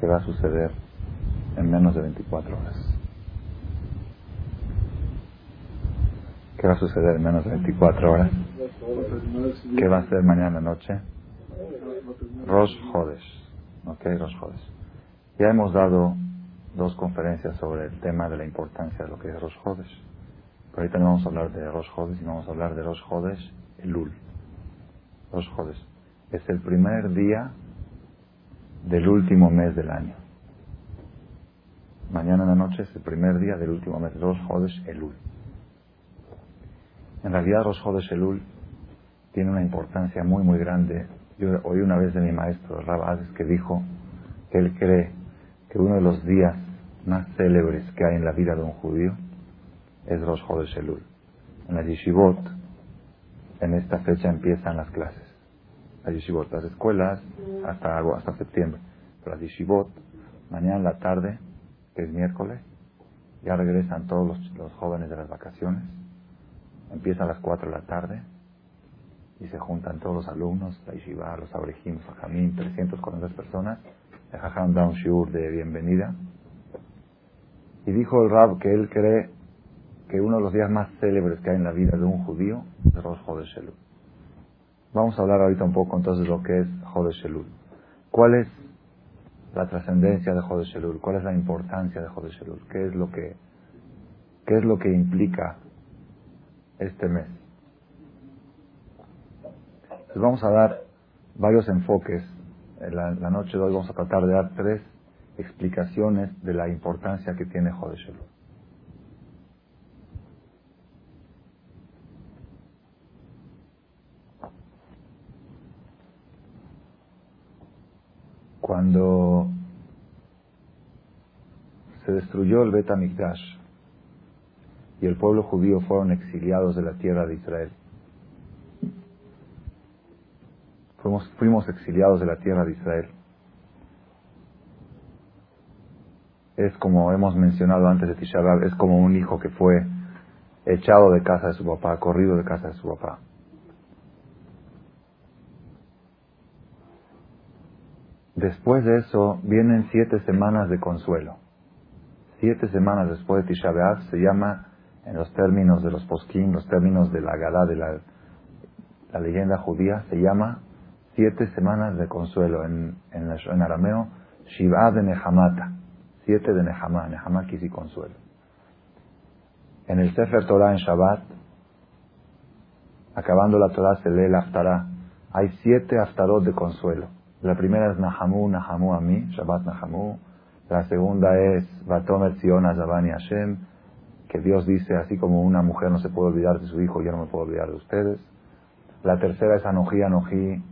que va a suceder en menos de 24 horas. ¿Qué va a suceder en menos de 24 horas? ¿Qué va a ser mañana noche? Rosh Hodesh. ¿Ok? Rosh Hodesh. Ya hemos dado dos conferencias sobre el tema de la importancia de lo que es Rosh Hodesh. Pero ahorita no vamos a hablar de Rosh Hodesh, sino vamos a hablar de Rosh Hodesh Elul. Rosh Hodesh. Es el primer día del último mes del año. Mañana en la noche es el primer día del último mes, Rosh Hodesh Elul. En realidad Rosh Elul tiene una importancia muy muy grande. Yo oí una vez de mi maestro, Rab que dijo que él cree que uno de los días más célebres que hay en la vida de un judío es Rosh Hodesh Elul. En la Yeshivot, en esta fecha empiezan las clases. Las Yeshivot, las escuelas, hasta, hasta septiembre. Pero las Yeshivot, mañana en la tarde, que es miércoles, ya regresan todos los, jóvenes de las vacaciones. Empieza a las 4 de la tarde y se juntan todos los alumnos, la Yeshiva, los Abrejim, los Ajamim, 340 personas. El Jajam da un shiur de bienvenida. Y dijo el Rab que él cree que uno de los días más célebres que hay en la vida de un judío es Rosh Elul. Vamos a hablar ahorita un poco entonces de lo que es Chodesh Elul. ¿Cuál es la trascendencia de Chodesh Elul? ¿Cuál es la importancia de Chodesh Elul? ¿Qué es lo que, qué es lo que implica este mes? Les vamos a dar varios enfoques. En la, noche de hoy vamos a tratar de dar tres explicaciones de la importancia que tiene Chodesh Elul. Cuando se destruyó el Bet y el pueblo judío fueron exiliados de la tierra de Israel, fuimos, fuimos exiliados de la tierra de Israel. Es como hemos mencionado antes de Tisha es como un hijo que fue echado de casa de su papá, corrido de casa de su papá. Después de eso vienen siete semanas de consuelo. Siete semanas después de Tisha B'Av se llama, en los términos de los poskim, los términos de la Gadá, de la, leyenda judía, se llama siete semanas de consuelo. En, en, arameo, Shiva de Nehamata. Siete de Nehamá. Nehamá y consuelo. En el Sefer Torah en Shabbat, acabando la Torah se lee la Haftarah. Hay siete Haftarot de consuelo. La primera es Nahamu, Nahamu a mí, Shabbat Nahamu. La segunda es Batomer Zion Zabani Hashem, que Dios dice, así como una mujer no se puede olvidar de su hijo, yo no me puedo olvidar de ustedes. La tercera es Anoji, Anoji,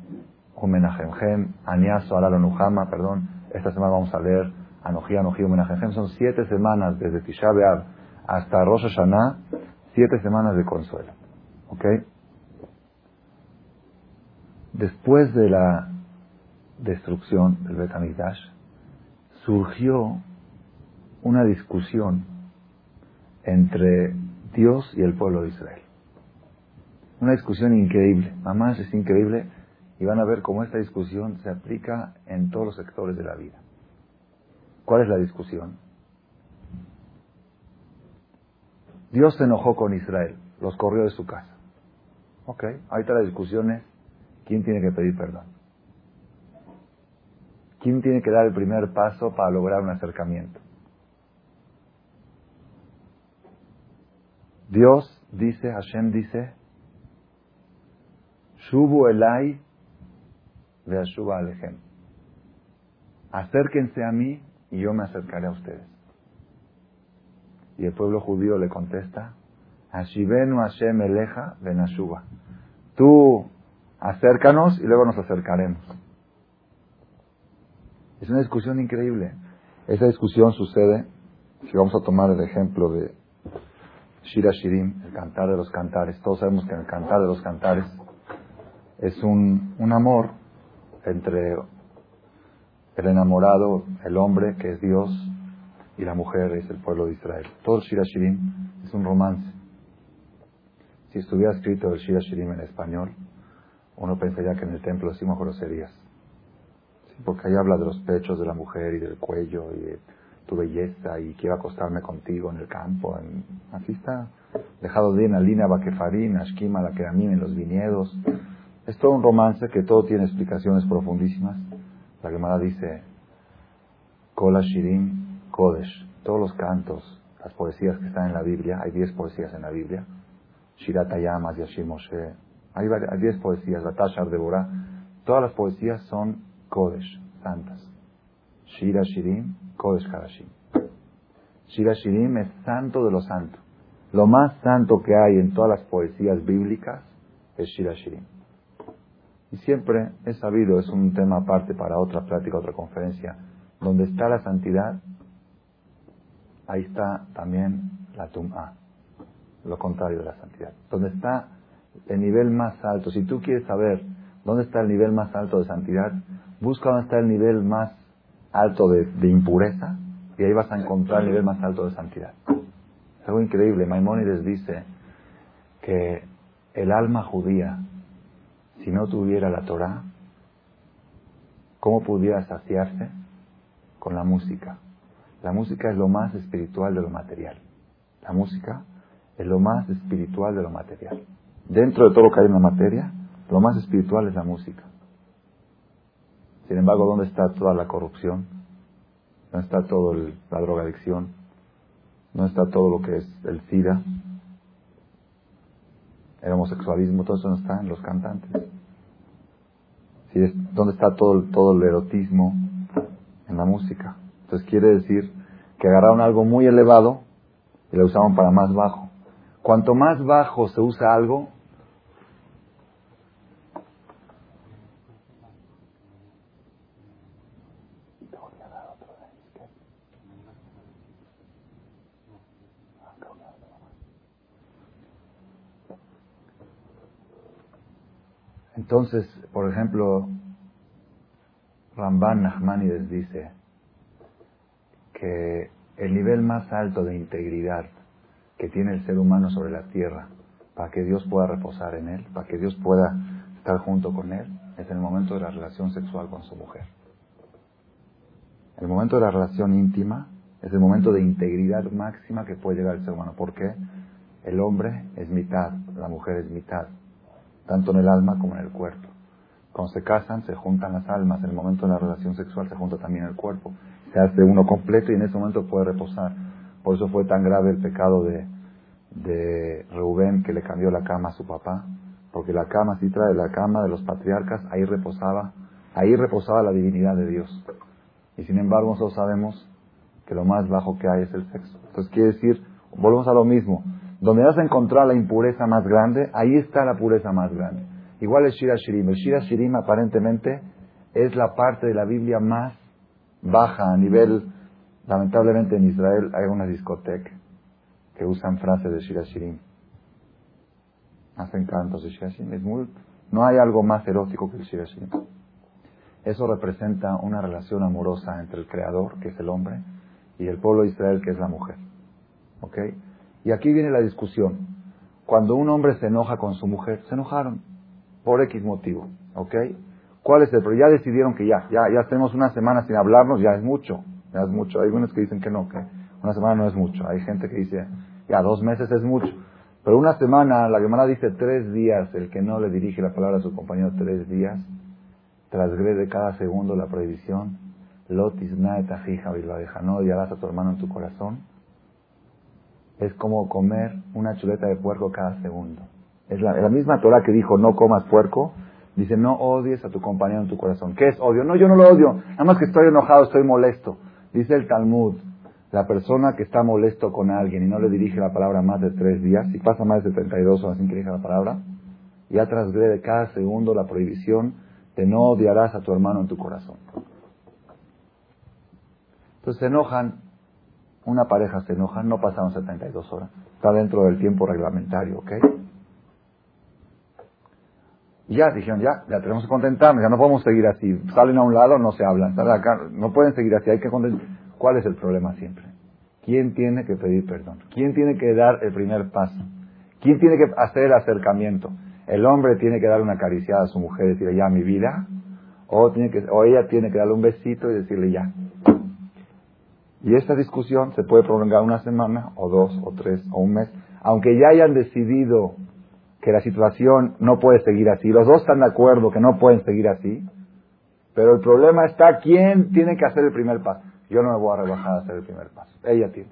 Humenahemhem, Aniaso, Alalonuhama, perdón. Esta semana vamos a leer Anoji, Anoji, Humenahemhem. Son siete semanas desde Tisha B'Av hasta Rosh Hashanah, siete semanas de consuelo. ¿Ok? Después de la destrucción del Betamigdash, surgió una discusión entre Dios y el pueblo de Israel. Una discusión increíble, mamás es increíble, y van a ver cómo esta discusión se aplica en todos los sectores de la vida. ¿Cuál es la discusión? Dios se enojó con Israel, los corrió de su casa. Ok, ahorita la discusión es quién tiene que pedir perdón. ¿Quién tiene que dar el primer paso para lograr un acercamiento? Dios dice, Hashem dice, Shubu Elai Veashuba Alejem. Acérquense a mí y yo me acercaré a ustedes. Y el pueblo judío le contesta, Ashivenu Hashem Eleja Benashuba. Tú acércanos y luego nos acercaremos. Es una discusión increíble. Esa discusión sucede, si vamos a tomar el ejemplo de Shira Shirim, el cantar de los cantares. Todos sabemos que el cantar de los cantares es un, un amor entre el enamorado, el hombre, que es Dios, y la mujer, es el pueblo de Israel. Todo el Shira Shirim es un romance. Si estuviera escrito el Shira Shirim en español, uno pensaría que en el templo decimos groserías. Porque ahí habla de los pechos de la mujer y del cuello y de tu belleza y quiero acostarme contigo en el campo. así está. Dejado de en línea Bakefarín, Ashkima, la Keramim en los viñedos. Es todo un romance que todo tiene explicaciones profundísimas. La Gemara dice, Kola Shirim Kodesh, todos los cantos, las poesías que están en la Biblia, hay diez poesías en la Biblia, Shiratayamas, Yashim Moshe, hay diez poesías, Batashar Deborah, todas las poesías son Kodesh, santas. Shira Shirim, Kodesh Karashim. Shira Shirim es santo de los santos. Lo más santo que hay en todas las poesías bíblicas es Shira Shirim. Y siempre he sabido, es un tema aparte para otra plática, otra conferencia, donde está la santidad, ahí está también la tum'a, lo contrario de la santidad. Donde está el nivel más alto, si tú quieres saber dónde está el nivel más alto de santidad, busca dónde está el nivel más alto de, impureza y ahí vas a encontrar el nivel más alto de santidad. Es algo increíble. Maimónides dice que el alma judía, si no tuviera la Torah, ¿cómo pudiera saciarse? Con la música. La música es lo más espiritual de lo material. La música es lo más espiritual de lo material. Dentro de todo lo que hay en la materia, lo más espiritual es la música. Sin embargo, ¿dónde está toda la corrupción? ¿Dónde está toda la drogadicción? ¿Dónde está todo lo que es el SIDA? El homosexualismo, todo eso no está en los cantantes. ¿Dónde está todo, todo el erotismo? En la música. Entonces quiere decir que agarraron algo muy elevado y lo usaban para más bajo. Cuanto más bajo se usa algo, Entonces, por ejemplo, Ramban Nachmanides dice que el nivel más alto de integridad que tiene el ser humano sobre la tierra, para que Dios pueda reposar en él, para que Dios pueda estar junto con él, es el momento de la relación sexual con su mujer. El momento de la relación íntima es el momento de integridad máxima que puede llegar el ser humano. ¿Por qué? El hombre es mitad, la mujer es mitad tanto en el alma como en el cuerpo. Cuando se casan, se juntan las almas. En el momento de la relación sexual se junta también el cuerpo. Se hace uno completo y en ese momento puede reposar. Por eso fue tan grave el pecado de, de Reubén que le cambió la cama a su papá. Porque la cama, si trae la cama de los patriarcas, ahí reposaba, ahí reposaba la divinidad de Dios. Y sin embargo, nosotros sabemos que lo más bajo que hay es el sexo. Entonces quiere decir, volvemos a lo mismo. Donde vas a encontrar la impureza más grande, ahí está la pureza más grande. Igual el Shira Shirim. El Shira Shirim aparentemente es la parte de la Biblia más baja a nivel, lamentablemente en Israel hay una discoteca que usan frases de Shira Shirim. Hacen cantos de Shira Shirim. No hay algo más erótico que el Shira Shirim. Eso representa una relación amorosa entre el Creador, que es el hombre, y el pueblo de Israel, que es la mujer. ¿Ok? Y aquí viene la discusión. Cuando un hombre se enoja con su mujer, se enojaron por X motivo, ¿ok? ¿Cuál es el problema? Ya decidieron que ya, ya, ya tenemos una semana sin hablarnos, ya es mucho, ya es mucho. Hay algunos que dicen que no, que una semana no es mucho. Hay gente que dice, ya dos meses es mucho. Pero una semana, la Gemara dice tres días, el que no le dirige la palabra a su compañero tres días, transgrede cada segundo la prohibición. Lotis y la deja, no odiarás a tu hermano en tu corazón es como comer una chuleta de puerco cada segundo. Es la, misma Torah que dijo no comas puerco, dice no odies a tu compañero en tu corazón. ¿Qué es odio? No, yo no lo odio, nada más que estoy enojado, estoy molesto. Dice el Talmud, la persona que está molesto con alguien y no le dirige la palabra más de tres días, si pasa más de 32 horas sin que dirija la palabra, ya transgrede cada segundo la prohibición de no odiarás a tu hermano en tu corazón. Entonces se enojan una pareja se enoja, no pasaron 72 horas. Está dentro del tiempo reglamentario, ¿ok? Ya dijeron, ya, ya tenemos que contentarnos, ya no podemos seguir así. Salen a un lado, no se hablan. No pueden seguir así, hay que contentar. ¿Cuál es el problema siempre? ¿Quién tiene que pedir perdón? ¿Quién tiene que dar el primer paso? ¿Quién tiene que hacer el acercamiento? ¿El hombre tiene que dar una acariciada a su mujer y decirle, ya mi vida? o, tiene o ella tiene que darle un besito y decirle ya. Y esta discusión se puede prolongar una semana, o dos, o tres, o un mes, aunque ya hayan decidido que la situación no puede seguir así, los dos están de acuerdo que no pueden seguir así, pero el problema está quién tiene que hacer el primer paso. Yo no me voy a rebajar a hacer el primer paso, ella tiene.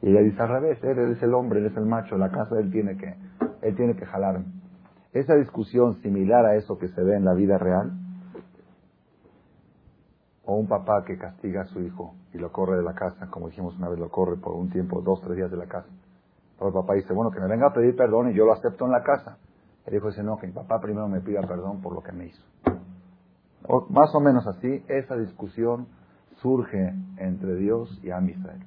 Y ella dice al revés, él es el hombre, él es el macho, la casa él tiene que, él tiene que jalarme. Esa discusión similar a eso que se ve en la vida real, o un papá que castiga a su hijo y lo corre de la casa, como dijimos una vez, lo corre por un tiempo, dos, tres días de la casa. Pero el papá dice, bueno, que me venga a pedir perdón y yo lo acepto en la casa. El hijo dice, no, que mi papá primero me pida perdón por lo que me hizo. más o menos así, esa discusión surge entre Dios y Am Israel.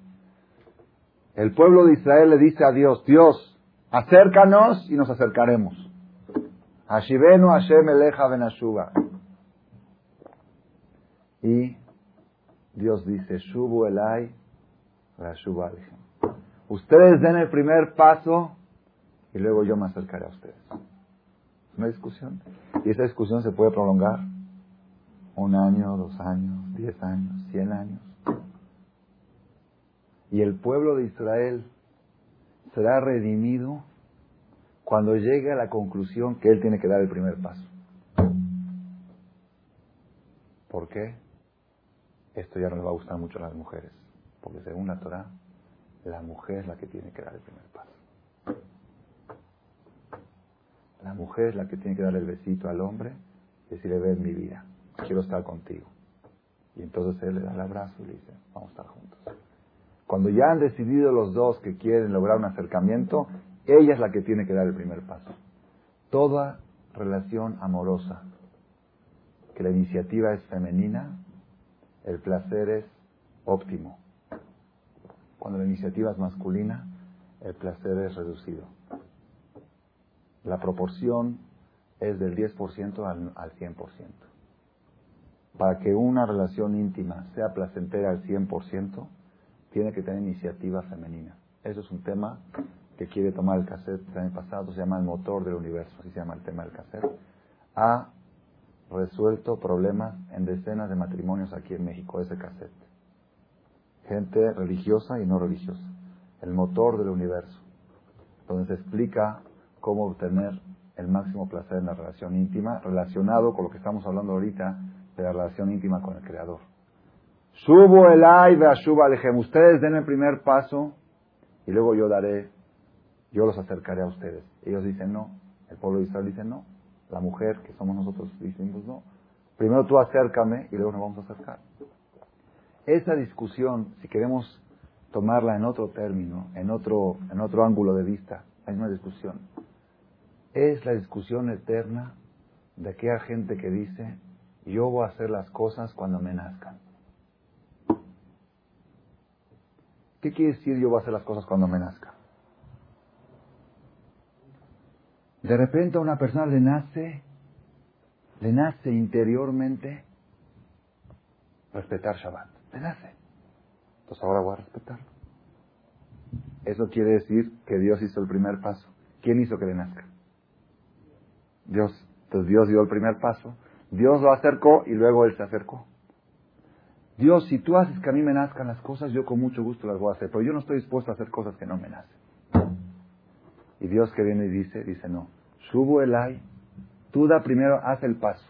El pueblo de Israel le dice a Dios, Dios, acércanos y nos acercaremos. Hashivenu Hashem Eleja Benashuba. Y Dios dice, Shubu Elai, Rashuba Ustedes den el primer paso y luego yo me acercaré a ustedes. Una discusión. Y esa discusión se puede prolongar un año, dos años, diez años, cien años. Y el pueblo de Israel será redimido cuando llegue a la conclusión que él tiene que dar el primer paso. ¿Por qué? Esto ya no le va a gustar mucho a las mujeres, porque según la Torah, la mujer es la que tiene que dar el primer paso. La mujer es la que tiene que dar el besito al hombre y decirle, ven mi vida, quiero estar contigo. Y entonces él le da el abrazo y le dice, vamos a estar juntos. Cuando ya han decidido los dos que quieren lograr un acercamiento, ella es la que tiene que dar el primer paso. Toda relación amorosa, que la iniciativa es femenina, el placer es óptimo. Cuando la iniciativa es masculina, el placer es reducido. La proporción es del 10% al, al 100%. Para que una relación íntima sea placentera al 100%, tiene que tener iniciativa femenina. Eso es un tema que quiere tomar el cassette del año pasado, se llama el motor del universo, así se llama el tema del cassette. Ha resuelto problemas en decenas de matrimonios aquí en México, ese cassette. Gente religiosa y no religiosa. El motor del universo, donde se explica cómo obtener el máximo placer en la relación íntima, relacionado con lo que estamos hablando ahorita de la relación íntima con el Creador. Subo el a suba alejem. Ustedes den el primer paso y luego yo daré, yo los acercaré a ustedes. Ellos dicen no. El pueblo de Israel dice no. La mujer, que somos nosotros, decimos no. Primero tú acércame y luego nos vamos a acercar. Esa discusión, si queremos tomarla en otro término, en otro, en otro ángulo de vista, hay una discusión. Es la discusión eterna de aquella gente que dice, yo voy a hacer las cosas cuando me nazcan. ¿Qué quiere decir yo voy a hacer las cosas cuando me nazca? De repente a una persona le nace, le nace interiormente respetar Shabbat. Le nace. Entonces ahora voy a respetarlo. Eso quiere decir que Dios hizo el primer paso. ¿Quién hizo que le nazca? Dios. Entonces Dios dio el primer paso. Dios lo acercó y luego Él se acercó. Dios, si tú haces que a mí me nazcan las cosas, yo con mucho gusto las voy a hacer, pero yo no estoy dispuesto a hacer cosas que no me nacen. Y Dios que viene y dice, dice, no, subo el ay, tú da primero, haz el paso.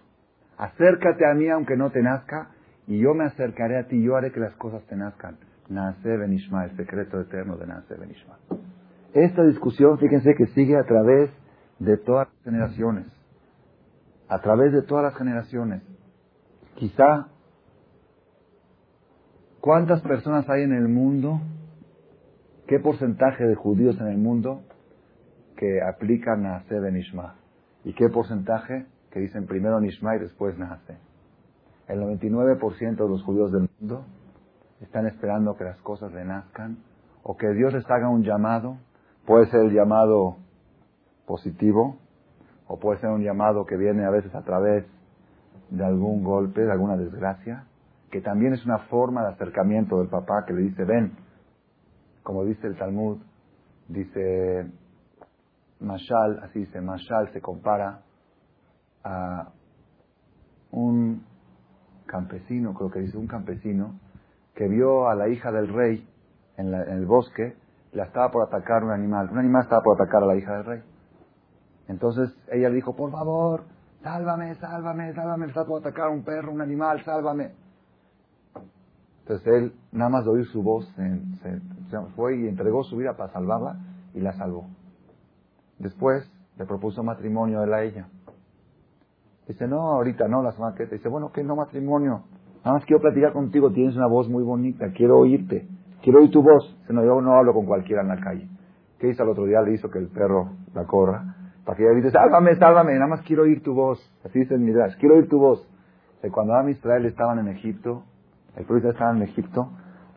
Acércate a mí aunque no te nazca, y yo me acercaré a ti, yo haré que las cosas te nazcan. Nace Benishma, el secreto eterno de Nace Benishma. Esta discusión, fíjense que sigue a través de todas las generaciones. A través de todas las generaciones. Quizá ¿Cuántas personas hay en el mundo? ¿Qué porcentaje de judíos en el mundo que aplican a Ben Ishma? ¿Y qué porcentaje que dicen primero Nishma y después nace? El 99% de los judíos del mundo están esperando que las cosas le nazcan o que Dios les haga un llamado. Puede ser el llamado positivo o puede ser un llamado que viene a veces a través de algún golpe, de alguna desgracia que también es una forma de acercamiento del papá que le dice, ven, como dice el Talmud, dice, Mashal, así dice, Mashal se compara a un campesino, creo que dice un campesino, que vio a la hija del rey en, el bosque, la estaba por atacar un animal. Un animal estaba por atacar a la hija del rey. Entonces ella le dijo, por favor, sálvame, sálvame, sálvame, está por atacar un perro, un animal, sálvame. Entonces él, nada más de oír su voz, se, fue y entregó su vida para salvarla y la salvó. Después le propuso matrimonio a ella. Dice, no, ahorita no, la semana que Dice, bueno, ¿qué no matrimonio? Nada más quiero platicar contigo, tienes una voz muy bonita, quiero oírte, quiero oír tu voz. Dice, no, yo no hablo con cualquiera en la calle. ¿Qué hizo el otro día? Le hizo que el perro la corra, para que ella dice, sálvame, sálvame, nada más quiero oír tu voz. Así dice el Midrash, quiero oír tu voz. De cuando Adam Israel estaban en Egipto, el profeta estaba en Egipto,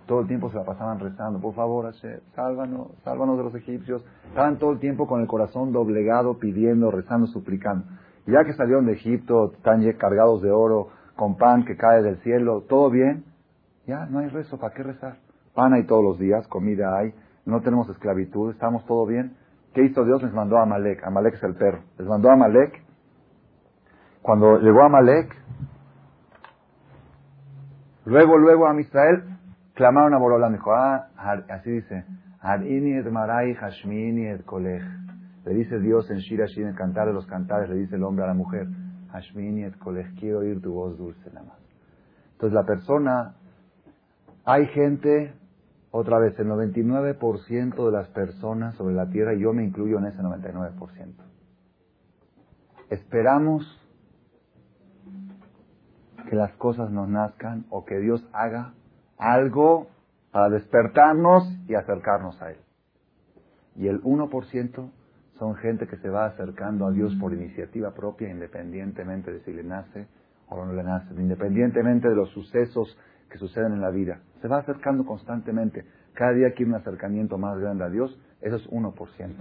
todo el tiempo se la pasaban rezando, por favor, Hashem, sálvanos, sálvanos de los egipcios. Estaban todo el tiempo con el corazón doblegado, pidiendo, rezando, suplicando. Ya que salieron de Egipto, están cargados de oro, con pan que cae del cielo, todo bien, ya no hay rezo, ¿para qué rezar? Pan hay todos los días, comida hay, no tenemos esclavitud, estamos todo bien. ¿Qué hizo Dios? Les mandó a Amalek, Amalek es el perro, les mandó a Amalek. Cuando llegó a Amalek, luego, luego a Israel, clamaron a Borolán, dijo, ah, así dice, Hashmini Le dice Dios en Shira en el cantar de los cantares, le dice el hombre a la mujer, Hashmini et quiero oír tu voz dulce nada más. Entonces la persona, hay gente, otra vez, el 99% de las personas sobre la tierra, y yo me incluyo en ese 99%. Esperamos que las cosas nos nazcan o que Dios haga algo para despertarnos y acercarnos a Él. Y el 1% son gente que se va acercando a Dios por iniciativa propia, independientemente de si le nace o no le nace, independientemente de los sucesos que suceden en la vida. Se va acercando constantemente. Cada día quiere un acercamiento más grande a Dios. Eso es 1%.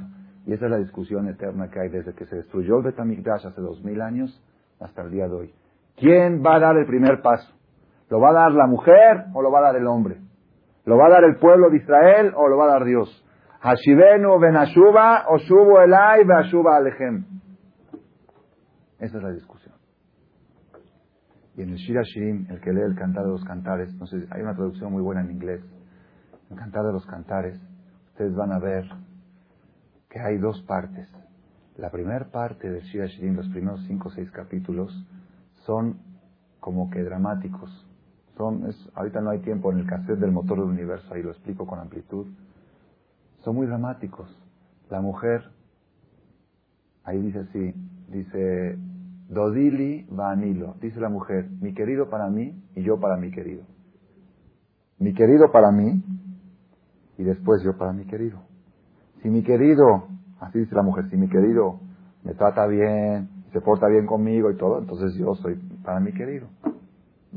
Y esa es la discusión eterna que hay desde que se destruyó el Betamigdash hace dos mil años hasta el día de hoy. ¿Quién va a dar el primer paso? ¿Lo va a dar la mujer o lo va a dar el hombre? ¿Lo va a dar el pueblo de Israel o lo va a dar Dios? Hashivenu benashuba o shubu elai beashuba alejem. Esa es la discusión. Y en el Shira Shirim, el que lee el Cantar de los Cantares, no sé, hay una traducción muy buena en inglés. El Cantar de los Cantares, ustedes van a ver que hay dos partes. La primera parte del Shira Shirim, los primeros cinco o seis capítulos, son como que dramáticos. Son, ahorita no hay tiempo en el cassette del motor del universo, ahí lo explico con amplitud. Son muy dramáticos. La mujer, ahí dice así, dice, Dodili Vanilo, dice la mujer, mi querido para mí y yo para mi querido. Mi querido para mí y después yo para mi querido. Si mi querido, así dice la mujer, si mi querido me trata bien, se porta bien conmigo y todo, entonces yo soy para mi querido.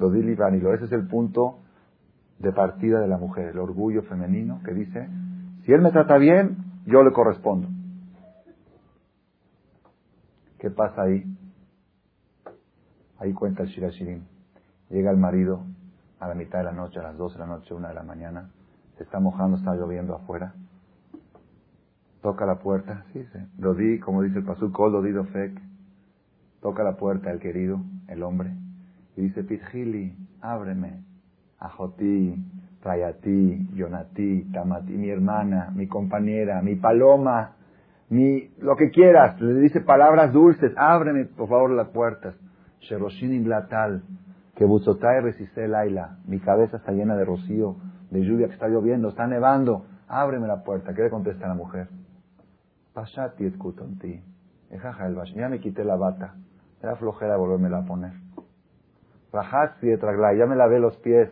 Dodili Vanilo, ese es el punto de partida de la mujer, el orgullo femenino que dice, si él me trata bien, yo le correspondo. ¿Qué pasa ahí? Ahí cuenta el Shirashirim. Llega el marido a la mitad de la noche, a las 12 de la noche, una de la mañana. Se está mojando, está lloviendo afuera. Toca la puerta, sí, sí. Dodi, como dice el Pasuk, Dodi Fek. Toca la puerta el querido, el hombre. Y dice, Pitjili, ábreme. Ajoti, Rayati, Yonati, Tamati, mi hermana, mi compañera, mi paloma, mi, lo que quieras. Le dice palabras dulces, ábreme por favor las puertas. Sheroshin Blatal, que Buzotai resiste el aila. Mi cabeza está llena de rocío, de lluvia que está lloviendo, está nevando. Ábreme la puerta. ¿Qué le contesta la mujer? Pashati escutonti. Ya me quité la bata. Era flojera volverme a poner. Ya me lavé los pies.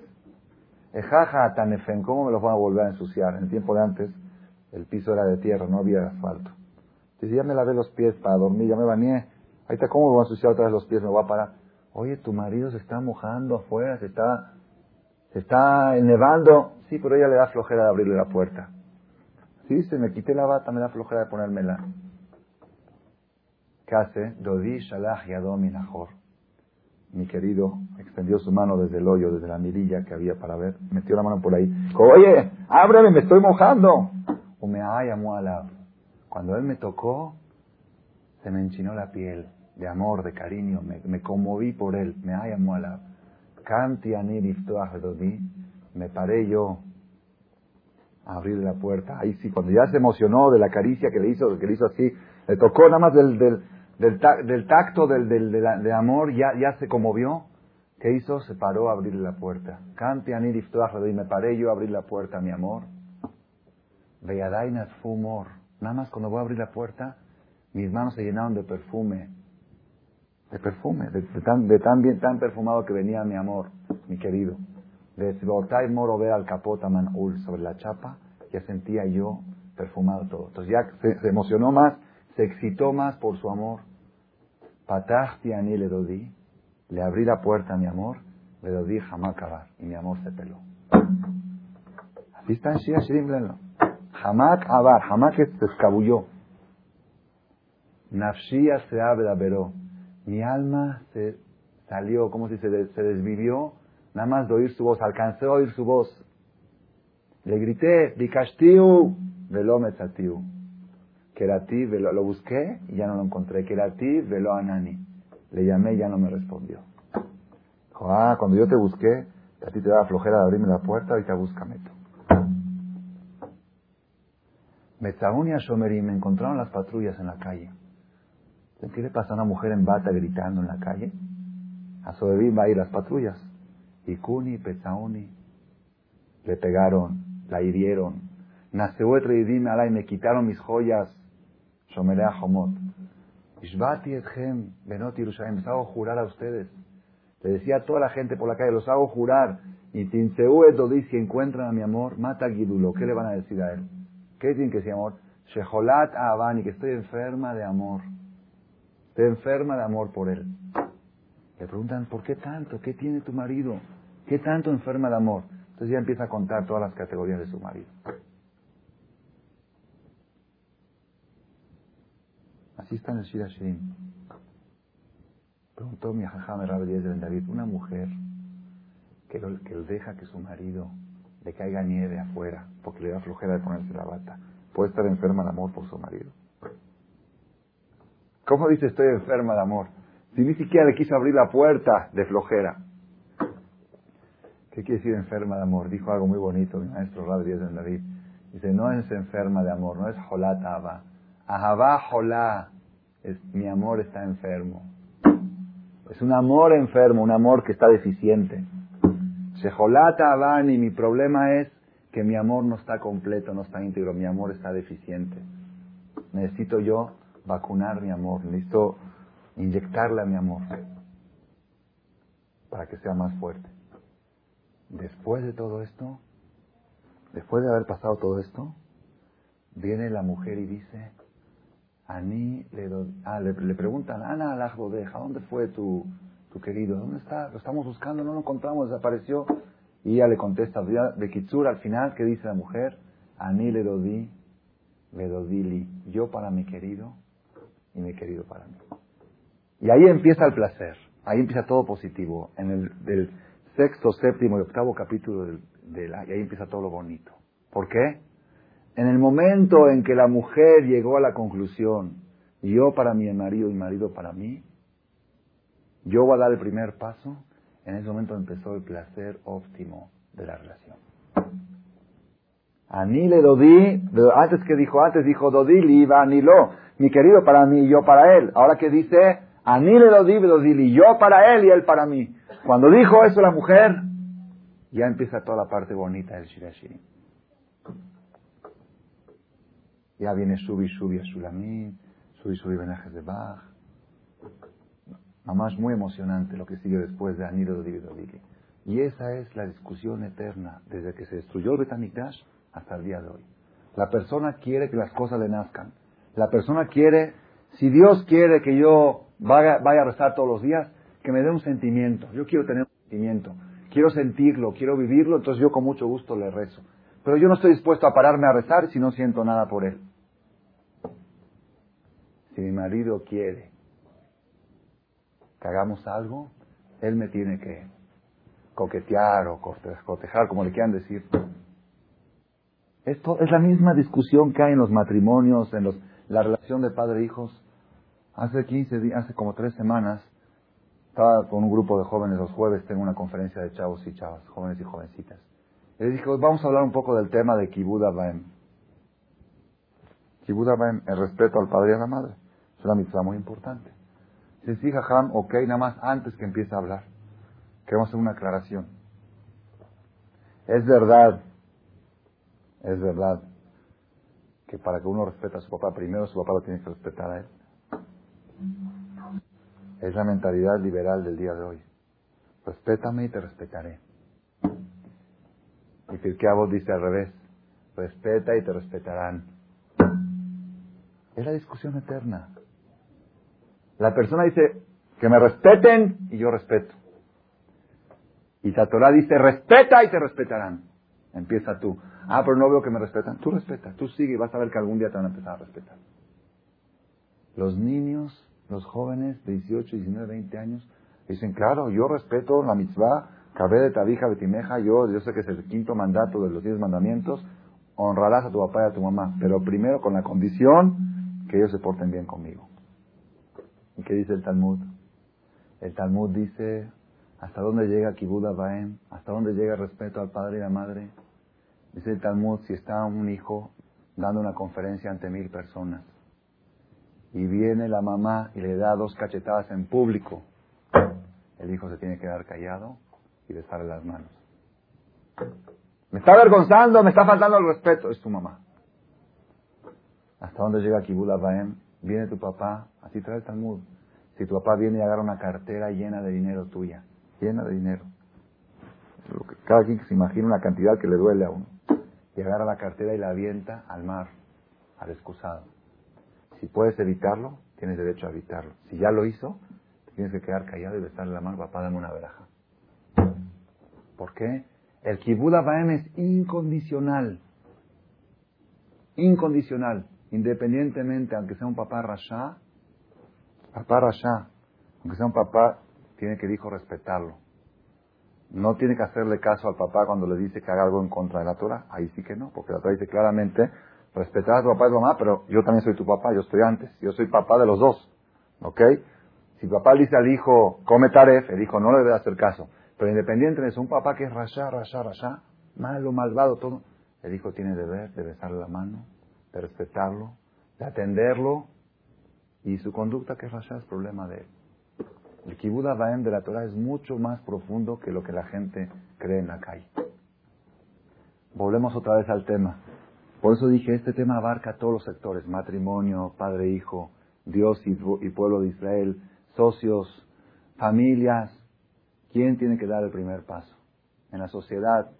Ejaja tanefen, ¿cómo me los van a volver a ensuciar? En el tiempo de antes, el piso era de tierra, no había asfalto. Entonces ya me lavé los pies para dormir, ya me bañé. Ahí está, ¿cómo me voy a ensuciar otra vez los pies? Me voy a parar. Oye, tu marido se está mojando afuera, se está, se está nevando. Sí, pero ella le da flojera de abrirle la puerta. Sí, se me quité la bata, me da flojera de ponérmela. ¿Qué hace? Dodi Shalach Yadom Mi querido extendió su mano desde el hoyo, desde la mirilla que había para ver, metió la mano por ahí. Oye, ábreme, me estoy mojando. O me llamó a Cuando él me tocó, se me enchinó la piel de amor, de cariño, me, conmoví por él, me llamó a Kanti me paré yo a abrir la puerta. Ahí sí, cuando ya se emocionó de la caricia que le hizo, que le hizo así, le tocó nada más del, del, tacto del, del, de amor, ya, ya se conmovió. ¿Qué hizo? Se paró a abrirle la puerta. Kanti y me paré yo a abrir la puerta, mi amor. Veyadainas fumor. Nada más cuando voy a abrir la puerta, mis manos se llenaron de perfume. De perfume, de, tan, de tan bien, tan perfumado que venía mi amor, mi querido. De Moro ver al capotaman ul sobre la chapa, ya sentía yo perfumado todo. Entonces ya se, emocionó más, se excitó más por su amor. Patahti ani le dodí, le abrí la puerta a mi amor, le dodí jamás acabar, y mi amor se peló. Así está en Shia Shirim, Hamak Abar, Hamak se escabulló. Nafshia se abre veró. Mi alma se salió, como si se, desvivió, nada más de oír su voz, alcancé a oír su voz. Le grité, Bikashtiu, velo metzatiu. Que era ti, velo, lo busqué y ya no lo encontré. Que era ti, velo anani. Le llamé y ya no me respondió. Dijo, ah, cuando yo te busqué, a ti te daba flojera de abrirme la puerta, ahorita búscame tú. Metzaún y me encontraron las patrullas en la calle. ¿Qué le pasa a una mujer en bata gritando en la calle? A Sobebi va a ir las patrullas. Y Kuni, Petzauni, le pegaron, la hirieron. Dime y me quitaron mis joyas. Shomerea Homot. Ishbati etchem, benot Yerushalayim. Les hago jurar a ustedes. Le decía a toda la gente por la calle, los hago jurar. Y Tinseu et si encuentran a mi amor, mata Gidulo. ¿Qué le van a decir a él? ¿Qué tienen que decir amor? Sheholat Avani, que estoy enferma de amor. Estoy enferma de amor por él. Le preguntan, ¿por qué tanto? ¿Qué tiene tu marido? ¿Qué tanto enferma de amor? Entonces ya empieza a contar todas las categorías de su marido. Así está en el Shira Shirin. Preguntó mi jajame Rabbi de David, una mujer que, que deja que su marido le caiga nieve afuera porque le da flojera de ponerse la bata. Puede estar enferma de amor por su marido. ¿Cómo dice estoy enferma de amor? Si ni siquiera le quiso abrir la puerta de flojera. ¿Qué quiere decir enferma de amor? Dijo algo muy bonito mi maestro Rabbi de David. Dice, no es enferma de amor, no es jolataba. Ahabá. Es, mi amor está enfermo. Es un amor enfermo, un amor que está deficiente. Sejolata Abani, mi problema es que mi amor no está completo, no está íntegro, mi amor está deficiente. Necesito yo vacunar mi amor, necesito inyectarle a mi amor para que sea más fuerte. Después de todo esto, después de haber pasado todo esto, viene la mujer y dice, Ani le, ah, le, preguntan, Ana deja, ¿dónde fue tu, tu querido? ¿Dónde está? Lo estamos buscando, no lo encontramos, desapareció. Y ella le contesta, de Kitsur al final, ¿qué dice la mujer? Ani le dodí, le dodili. Yo para mi querido y mi querido para mí. Y ahí empieza el placer. Ahí empieza todo positivo. En el del sexto, séptimo y octavo capítulo de la, y ahí empieza todo lo bonito. ¿Por qué? En el momento en que la mujer llegó a la conclusión, yo para mi marido y marido para mí, yo voy a dar el primer paso, en ese momento empezó el placer óptimo de la relación. Ani le dodí, antes que dijo, antes dijo dodí li va lo, mi querido para mí y yo para él. Ahora que dice, Ani le dodí, dodí yo para él y él para mí. Cuando dijo eso la mujer, ya empieza toda la parte bonita del Shirashirim. Ya viene Subi Subi a Shulamim, Subi Subi Benajes de Bach, Mamá muy emocionante lo que sigue después de Anilo de Y esa es la discusión eterna desde que se destruyó el Betamikdash hasta el día de hoy. La persona quiere que las cosas le nazcan. La persona quiere, si Dios quiere que yo vaya, vaya a rezar todos los días, que me dé un sentimiento. Yo quiero tener un sentimiento. Quiero sentirlo, quiero vivirlo, entonces yo con mucho gusto le rezo. Pero yo no estoy dispuesto a pararme a rezar si no siento nada por él. Si mi marido quiere que hagamos algo, él me tiene que coquetear o cortejar, como le quieran decir. Esto es la misma discusión que hay en los matrimonios, en los, la relación de padre e hijos. Hace 15 días, hace como tres semanas, Estaba con un grupo de jóvenes los jueves, tengo una conferencia de chavos y chavas, jóvenes y jovencitas. Y les dije, vamos a hablar un poco del tema de Kibud Abaem. Kibud Abaem, el respeto al padre y a la madre. Es una mitzvah muy importante. Si sí, Jajam, ok, nada más antes que empiece a hablar. Queremos hacer una aclaración. Es verdad, es verdad que para que uno respete a su papá, primero su papá lo tiene que respetar a él. Es la mentalidad liberal del día de hoy. Respétame y te respetaré. Y vos dice al revés. Respeta y te respetarán. Es la discusión eterna. La persona dice que me respeten y yo respeto. Y la dice respeta y te respetarán. Empieza tú. Ah, pero no veo que me respetan. Tú respeta, tú sigue y vas a ver que algún día te van a empezar a respetar. Los niños, los jóvenes de 18, 19, 20 años, dicen, claro, yo respeto la mitzvah, cabé de tabija, betimeja, yo, yo sé que es el quinto mandato de los diez mandamientos, honrarás a tu papá y a tu mamá, pero primero con la condición que ellos se porten bien conmigo. ¿Y qué dice el Talmud? El Talmud dice, ¿hasta dónde llega Kibud Baem? ¿Hasta dónde llega el respeto al padre y la madre? Dice el Talmud, si está un hijo dando una conferencia ante mil personas y viene la mamá y le da dos cachetadas en público, el hijo se tiene que quedar callado y besarle las manos. Me está avergonzando, me está faltando el respeto. Es tu mamá. ¿Hasta dónde llega Kibula Baem? Viene tu papá, así trae el Talmud. Si tu papá viene y agarra una cartera llena de dinero tuya, llena de dinero. Cada quien se imagina una cantidad que le duele a uno. Y agarra la cartera y la avienta al mar, al excusado. Si puedes evitarlo, tienes derecho a evitarlo. Si ya lo hizo, tienes que quedar callado y besarle la mano, papá, dame una veraja. ¿Por qué? El abaem es incondicional. Incondicional. Independientemente, aunque sea un papá rasha, papá rasha, aunque sea un papá, tiene que dijo respetarlo. No tiene que hacerle caso al papá cuando le dice que haga algo en contra de la Torah. Ahí sí que no, porque la Torah dice claramente, respetar a tu papá y tu mamá, pero yo también soy tu papá, yo estoy antes, yo soy papá de los dos. ¿Ok? Si papá dice al hijo, come taref, el hijo no le debe hacer caso. Pero independiente de eso, un papá que es rasha, rasha, rasha, malo, malvado, todo, el hijo tiene deber de besarle la mano, de respetarlo, de atenderlo, y su conducta que rasha es problema de él. El kibud Baem de la Torah es mucho más profundo que lo que la gente cree en la calle. Volvemos otra vez al tema. Por eso dije, este tema abarca todos los sectores, matrimonio, padre-hijo, Dios y, pueblo de Israel, socios, familias. ¿Quién tiene que dar el primer paso? En la sociedad,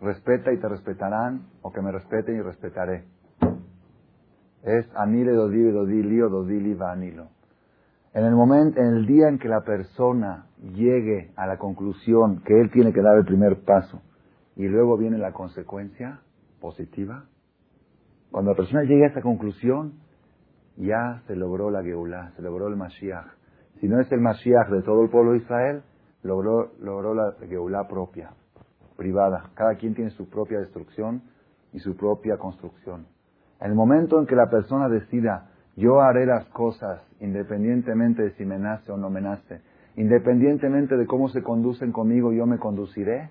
respeta y te respetarán, o que me respeten y respetaré. Es anile dodili dodili dodili va anilo. En el momento, en el día en que la persona llegue a la conclusión que él tiene que dar el primer paso y luego viene la consecuencia positiva, cuando la persona llegue a esa conclusión, ya se logró la Geulah, se logró el Mashiach. Si no es el Mashiach de todo el pueblo de Israel, logró, logró la Geulah propia, privada. Cada quien tiene su propia destrucción y su propia construcción. En el momento en que la persona decida, yo haré las cosas independientemente de si me nace o no me nace, independientemente de cómo se conducen conmigo, yo me conduciré.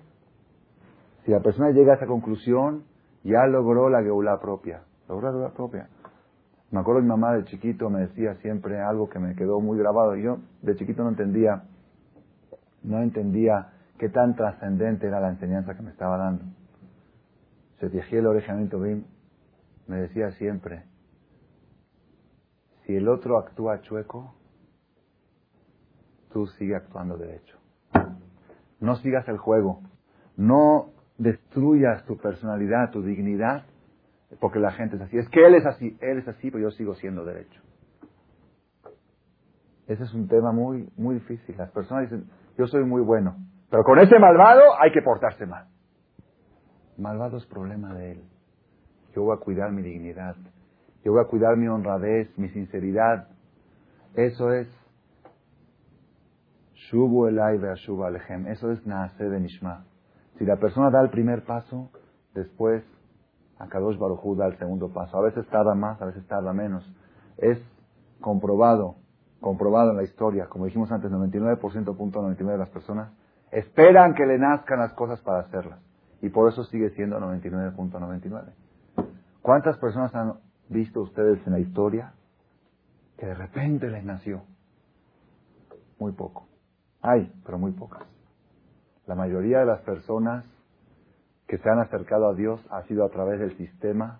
Si la persona llega a esa conclusión, ya logró la Geulah propia. Logró la Geulah propia. Me acuerdo mi mamá de chiquito me decía siempre algo que me quedó muy grabado. Yo de chiquito no entendía, no entendía qué tan trascendente era la enseñanza que me estaba dando. Se el orejamiento me decía siempre, si el otro actúa chueco, tú sigue actuando derecho. No sigas el juego. No destruyas tu personalidad, tu dignidad, porque la gente es así. Es que él es así, él es así, pero yo sigo siendo derecho. Ese es un tema muy, muy difícil. Las personas dicen, yo soy muy bueno, pero con ese malvado hay que portarse mal. Malvado es problema de él. Yo voy a cuidar mi dignidad. Yo voy a cuidar mi honradez, mi sinceridad. Eso es Shubu alejem. Eso es Naase de Nishma. Si la persona da el primer paso, después Akadosh Barujú da el segundo paso. A veces tarda más, a veces tarda menos. Es comprobado comprobado en la historia, como dijimos antes, 99.99 de las personas esperan que le nazcan las cosas para hacerlas. Y por eso sigue siendo 99.99. ¿Cuántas personas han visto ustedes en la historia que de repente les nació? Muy poco. Hay, pero muy pocas. La mayoría de las personas que se han acercado a Dios ha sido a través del sistema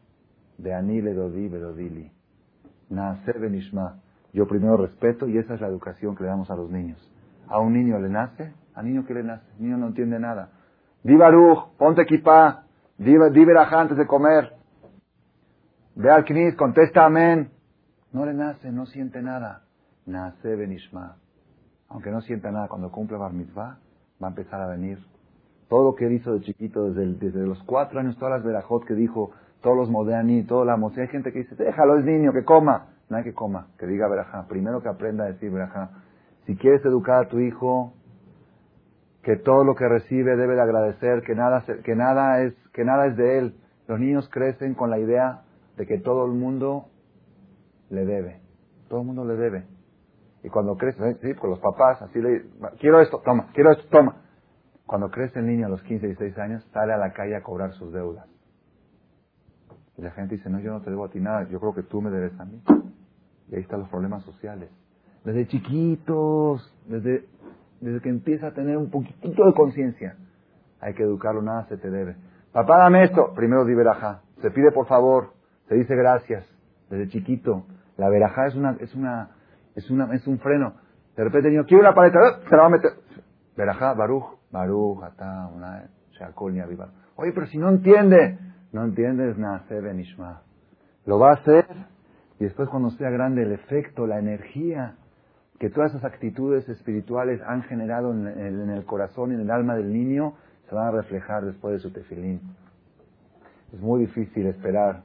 de Anile Dodi Bedodili. Nace Benishma. Yo primero respeto y esa es la educación que le damos a los niños. A un niño le nace, a niño que le nace, el niño no entiende nada. Di Baruch, ponte equipa, di, di antes de comer. Ve al Knis, contesta amén. No le nace, no siente nada. Nace Benishma. Aunque no sienta nada, cuando cumple Bar Mitzvah, va a empezar a venir. Todo lo que él hizo de chiquito, desde, desde los cuatro años, todas las verajot que dijo, todos los modani, toda la música. Hay gente que dice, déjalo, es niño, que coma. No hay que coma, que diga verajá. Primero que aprenda a decir verajá. Si quieres educar a tu hijo, que todo lo que recibe debe de agradecer, que nada, que nada, es, que nada es de él. Los niños crecen con la idea de que todo el mundo le debe. Todo el mundo le debe. Y cuando crece, sí, pues los papás, así le quiero esto, toma, quiero esto, toma. Cuando crece el niño a los 15 y 16 años, sale a la calle a cobrar sus deudas. Y la gente dice, no, yo no te debo a ti nada, yo creo que tú me debes a mí. Y ahí están los problemas sociales. Desde chiquitos, desde, desde que empieza a tener un poquitito de conciencia, hay que educarlo, nada se te debe. Papá, dame esto. Primero di. Se pide por favor, se dice gracias. Desde chiquito. La verajá es una, es una es, una, es un freno. De repente niño quiere una paleta, se la va a meter. Verajá, Baruch, Baruch, Atá, una, viva. Oye, pero si no entiende, no entiendes, nace Benishma. Lo va a hacer y después cuando sea grande el efecto, la energía que todas esas actitudes espirituales han generado en el, en el corazón y en el alma del niño se van a reflejar después de su tefilín. Es muy difícil esperar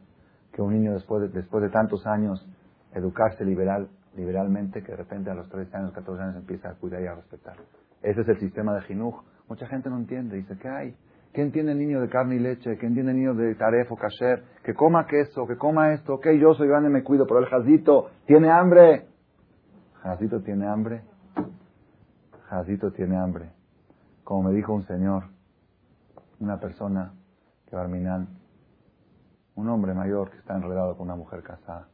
que un niño después de, después de tantos años educarse liberal, liberalmente que de repente a los 13 años, 14 años empieza a cuidar y a respetar. Ese es el sistema de Jinuj. Mucha gente no entiende. Dice, ¿qué hay? ¿Qué entiende el niño de carne y leche? ¿Qué entiende el niño de taref o kasher? Que coma queso, que coma esto. Ok, yo soy grande, me cuido, pero el jazito tiene hambre. Jazito tiene hambre. Jazito tiene hambre. Como me dijo un señor, una persona que Barminan, un hombre mayor que está enredado con una mujer casada.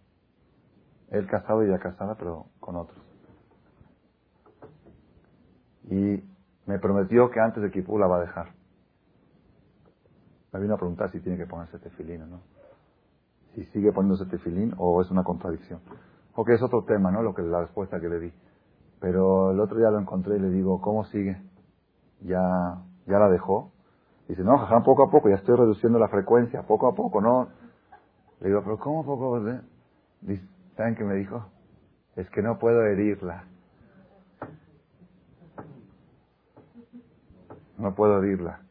Él casado y ya casada, pero con otros. Y me prometió que antes de Kipur la va a dejar. Me vino a preguntar si tiene que ponerse tefilín o no. Si sigue poniéndose tefilín o es una contradicción. O que es otro tema, ¿no? Lo que la respuesta que le di. Pero el otro día lo encontré y le digo, ¿cómo sigue? ¿Ya, ya la dejó? Dice, no, jajá, poco a poco, ya estoy reduciendo la frecuencia, poco a poco, ¿no? Le digo, pero ¿cómo poco? ¿Saben qué me dijo? Es que no puedo herirla. No puedo herirla.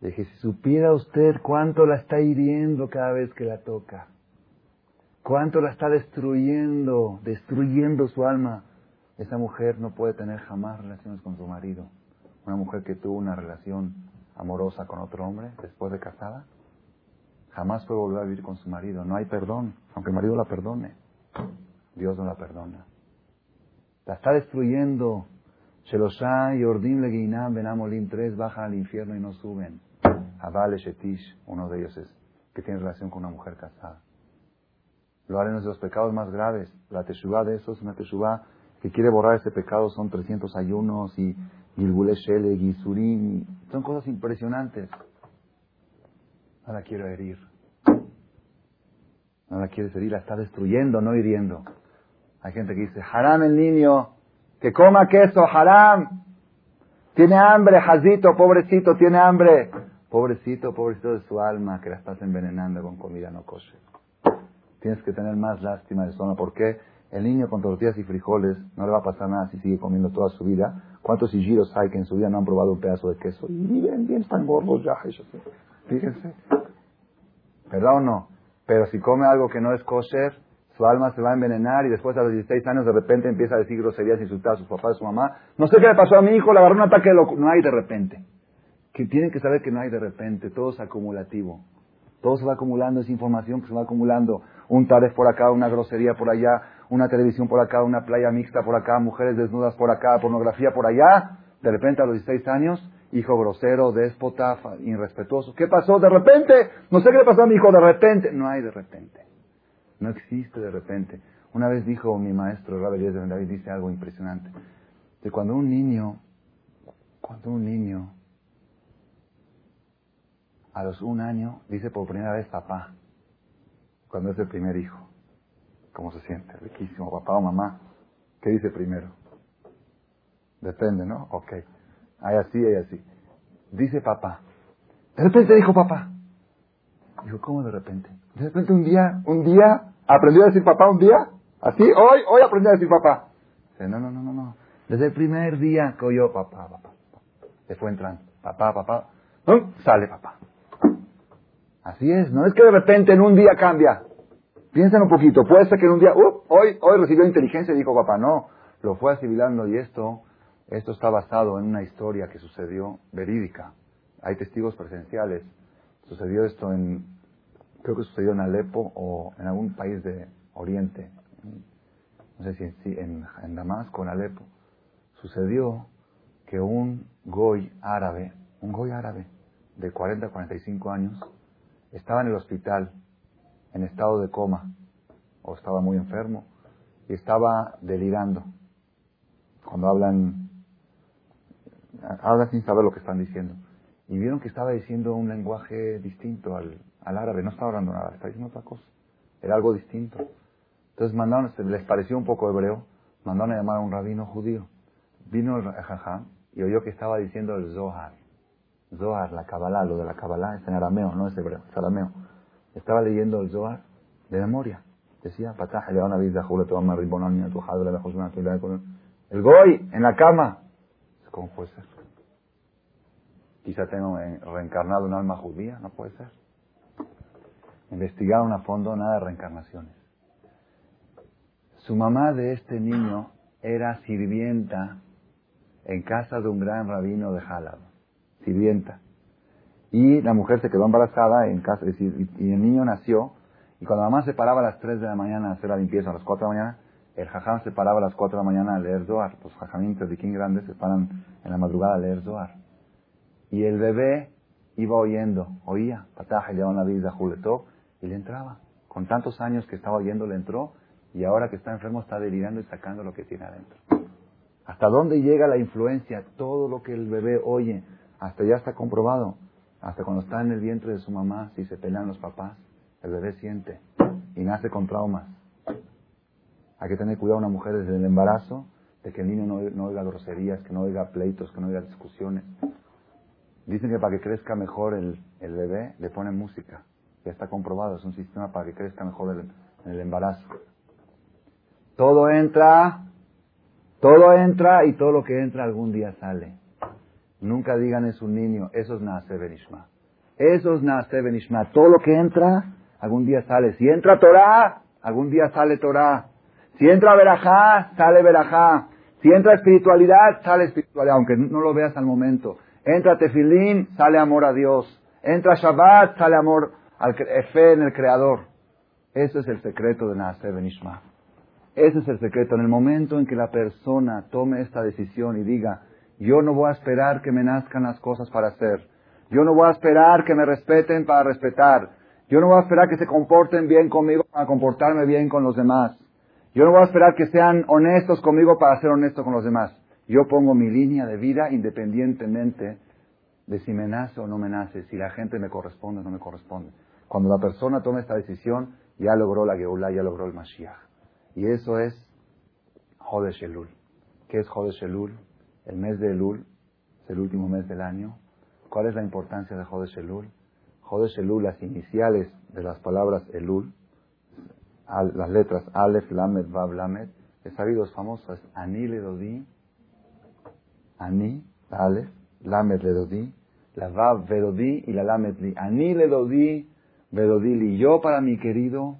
Le dije, si supiera usted cuánto la está hiriendo cada vez que la toca, cuánto la está destruyendo, destruyendo su alma, esa mujer no puede tener jamás relaciones con su marido. Una mujer que tuvo una relación amorosa con otro hombre después de casada, jamás puede volver a vivir con su marido. No hay perdón, aunque el marido la perdone. Dios no la perdona. La está destruyendo. Shelosha y Ordim Leguinam Benamolim, tres bajan al infierno y no suben. Abale Shetish, uno de ellos es que tiene relación con una mujer casada. Lo harán de los pecados más graves. La teshuva de esos, una teshuva que quiere borrar ese pecado, son 300 ayunos y Gilgule Shele, Gisurim. Son cosas impresionantes. No la quiero herir. No la quiere herir, la está destruyendo, no hiriendo. Hay gente que dice, haram el niño, que coma queso, haram. Tiene hambre, jazito, pobrecito, tiene hambre. Pobrecito, pobrecito de su alma que la estás envenenando con comida no kosher. Tienes que tener más lástima de su ¿Por qué? El niño con tortillas y frijoles no le va a pasar nada si sigue comiendo toda su vida. ¿Cuántos hijiros hay que en su vida no han probado un pedazo de queso? Y viven bien, están gordos ya. Fíjense. ¿Verdad o no? Pero si come algo que no es kosher, su alma se va a envenenar y después a los 16 años de repente empieza a decir groserías, insultar a sus papás, a su mamá. No sé qué le pasó a mi hijo, le agarró un ataque de locura. No hay de repente. Que tienen que saber que no hay de repente, todo es acumulativo. Todo se va acumulando, esa información que se va acumulando. Un taref por acá, una grosería por allá, una televisión por acá, una playa mixta por acá, mujeres desnudas por acá, pornografía por allá. De repente a los 16 años, hijo grosero, déspota, irrespetuoso. ¿Qué pasó? De repente, no sé qué le pasó a mi hijo, de repente. No hay de repente. No existe de repente. Una vez dijo mi maestro, Rabbi de David, dice algo impresionante. De cuando un niño, cuando un niño, a los un año, dice por primera vez papá, cuando es el primer hijo. ¿Cómo se siente? Riquísimo, papá o mamá. ¿Qué dice primero? Depende, ¿no? Ok. Hay así, hay así. Dice papá. De repente dijo papá. Dijo, ¿cómo de repente? De repente un día, un día, aprendió a decir papá un día. Así, hoy, hoy aprendió a decir papá. Dice, no, no, no, no, no. Desde el primer día que oyó papá, papá. Se fue entrando. Papá, papá. Sale papá. Así es, no es que de repente en un día cambia. Piensen un poquito, puede ser que en un día, uh, hoy, hoy recibió inteligencia y dijo papá, no, lo fue asimilando y esto esto está basado en una historia que sucedió verídica. Hay testigos presenciales. Sucedió esto en, creo que sucedió en Alepo o en algún país de Oriente. No sé si en, en Damasco, en Alepo. Sucedió que un goy árabe, un goy árabe de 40 a 45 años, estaba en el hospital en estado de coma o estaba muy enfermo y estaba delirando. Cuando hablan habla sin saber lo que están diciendo. Y vieron que estaba diciendo un lenguaje distinto al, al árabe, no estaba hablando nada, estaba diciendo otra cosa. Era algo distinto. Entonces mandaron, les pareció un poco hebreo, mandaron a llamar a un rabino judío. Vino el jajam y oyó que estaba diciendo el Zohar. Zohar, la Kabbalah, lo de la Kabbalah es en arameo, no es hebreo, es arameo. Estaba leyendo el Zohar de memoria. Decía, el Goy, en la cama. ¿Cómo puede ser? Quizá tengo reencarnado un alma judía, no puede ser. Investigaron a fondo nada de reencarnaciones. Su mamá de este niño era sirvienta en casa de un gran rabino de Jalab. Sirvienta. Y la mujer se quedó embarazada en casa, y el niño nació, y cuando la mamá se paraba a las 3 de la mañana a hacer la limpieza, a las 4 de la mañana, el jajam se paraba a las 4 de la mañana a leer Zohar. Los jajamín king grandes se paran en la madrugada a leer Zohar. Y el bebé iba oyendo, oía, pataja, llevaba una vida, juletó, y le entraba. Con tantos años que estaba oyendo, le entró, y ahora que está enfermo está delirando y sacando lo que tiene adentro. ¿Hasta dónde llega la influencia? Todo lo que el bebé oye, hasta ya está comprobado. Hasta cuando está en el vientre de su mamá, si se pelean los papás, el bebé siente y nace con traumas. Hay que tener cuidado a una mujer desde el embarazo de que el niño no, no oiga groserías, que no oiga pleitos, que no oiga discusiones. Dicen que para que crezca mejor el, bebé le ponen música. Ya está comprobado, es un sistema para que crezca mejor el, el embarazo. Todo entra, todo entra y todo lo que entra algún día sale. Nunca digan es un niño, eso es nace benishma. Eso es nace benishma. Todo lo que entra, algún día sale. Si entra Torah, algún día sale Torah. Si entra verajá, sale verajá. Si entra espiritualidad, sale espiritualidad, aunque no lo veas al momento. Entra tefilín, sale amor a Dios. Entra Shabbat, sale amor al eh, fe en el Creador. Ese es el secreto de Naaseh Benishma. Ese es el secreto. En el momento en que la persona tome esta decisión y diga, yo no voy a esperar que me nazcan las cosas para hacer. Yo no voy a esperar que me respeten para respetar. Yo no voy a esperar que se comporten bien conmigo para comportarme bien con los demás. Yo no voy a esperar que sean honestos conmigo para ser honesto con los demás. Yo pongo mi línea de vida independientemente de si me nace o no me nace, si la gente me corresponde o no me corresponde. Cuando la persona toma esta decisión, ya logró la Geulah, ya logró el Mashiach. Y eso es Jodesh Elul. ¿Qué es Jodesh Elul? El mes de Elul es el último mes del año. ¿Cuál es la importancia de Jodesh Elul? Jodesh Elul, las iniciales de las palabras Elul, las letras Aleph, Lamed, Vav, Lamed, es sabido, es Ani Ledodi, Ani, Aleph, Lamed Ledodi, la Vav Vedodi y la Lamed Li. Ani Ledodi, Vedodi Li. Yo para mi querido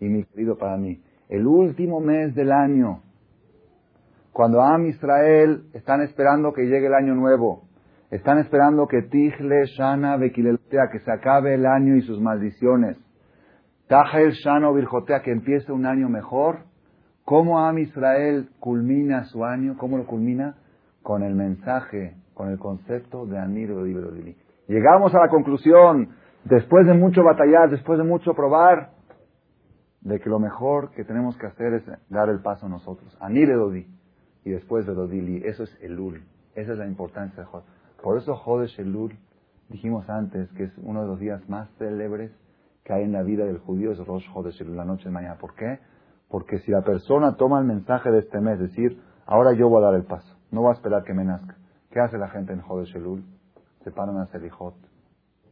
y mi querido para mí. El último mes del año, cuando Am Israel están esperando que llegue el año nuevo, Están esperando que Tigle, Shana, Bekilelotea, que se acabe el año y sus maldiciones. Tajel, Shana o Virjotea, que empiece un año mejor. ¿Cómo Am Israel culmina su año? ¿Cómo lo culmina? Con el mensaje, con el concepto de Anir Odili. Llegamos a la conclusión, después de mucho batallar, después de mucho probar, de que lo mejor que tenemos que hacer es dar el paso nosotros. Anir Odili. Y después de Dodili. Eso es Elul. Esa es la importancia de Jodesh. Por eso Jodesh Elul, dijimos antes, que es uno de los días más célebres que hay en la vida del judío, es Rosh Jodesh Elul, la noche de mañana. ¿Por qué? Porque si la persona toma el mensaje de este mes, decir, ahora yo voy a dar el paso, no voy a esperar que me nazca. ¿Qué hace la gente en Jodesh Elul? Se paran a Selijot.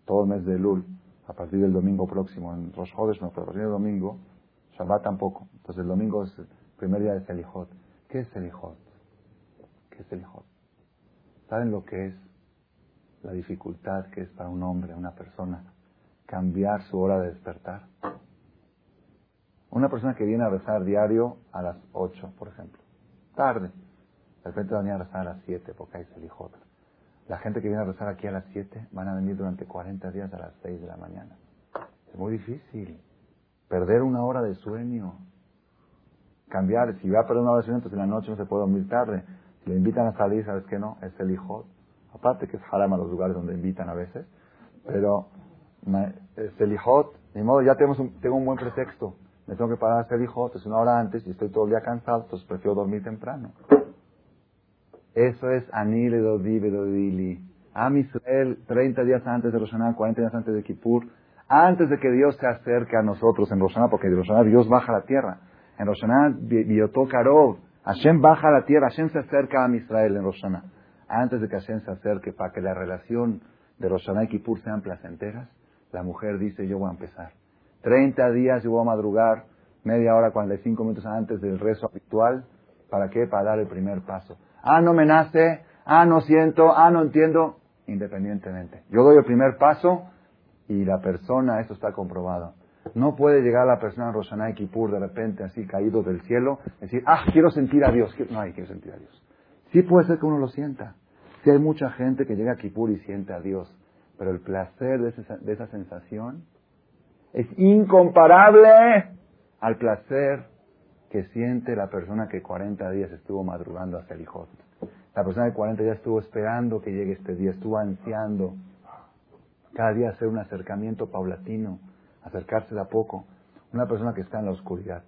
Todo el mes de Elul, a partir del domingo próximo, en Rosh Hodesh, no, pero a partir del domingo, Shabbat tampoco. Entonces el domingo es el primer día de Selijot. ¿Qué es Selijot? ¿Qué es Selijot? ¿Saben lo que es la dificultad que es para un hombre, una persona, cambiar su hora de despertar? Una persona que viene a rezar diario a las 8, por ejemplo, tarde, de repente va a rezar a las 7 porque hay Selijot. La gente que viene a rezar aquí a las 7 van a venir durante 40 días a las 6 de la mañana. Es muy difícil. Perder una hora de sueño cambiar. Si va a perder una oración, entonces en la noche no se puede dormir tarde. Si le invitan a salir, ¿sabes qué no? Es el hijo. Aparte que es haram los lugares donde invitan a veces. Pero es el hijo. De modo, ya tenemos un, tengo un buen pretexto. Me tengo que parar a hijo, es una hora antes y estoy todo el día cansado, entonces prefiero dormir temprano. Eso es Anile Dodi Bedodili. Am Israel, 30 días antes de Roshaná, 40 días antes de Kippur, antes de que Dios se acerque a nosotros en Roshaná, porque de Roshaná Dios baja la tierra. En Roshaná, Biotó Karov, Hashem baja la tierra, Hashem se acerca a Israel en Roshaná. Antes de que Hashem se acerque, para que la relación de Roshaná y Kippur sean placenteras, la mujer dice, yo voy a empezar. Treinta días yo voy a madrugar, media hora, 45 minutos antes del rezo habitual. ¿Para qué? Para dar el primer paso. Ah, no me nace, ah, no siento, ah, no entiendo, independientemente. Yo doy el primer paso y la persona, eso está comprobado, no puede llegar la persona en Roshaná y Kippur de repente así caído del cielo, decir, ah, quiero sentir a Dios. No hay que sentir a Dios. Sí puede ser que uno lo sienta. Sí hay mucha gente que llega a Kippur y siente a Dios. Pero el placer de, de esa sensación es incomparable al placer que siente la persona que 40 días estuvo madrugando hasta el hijo. La persona que 40 días estuvo esperando que llegue este día, estuvo ansiando cada día hacer un acercamiento paulatino acercarse de a poco. Una persona que está en la oscuridad,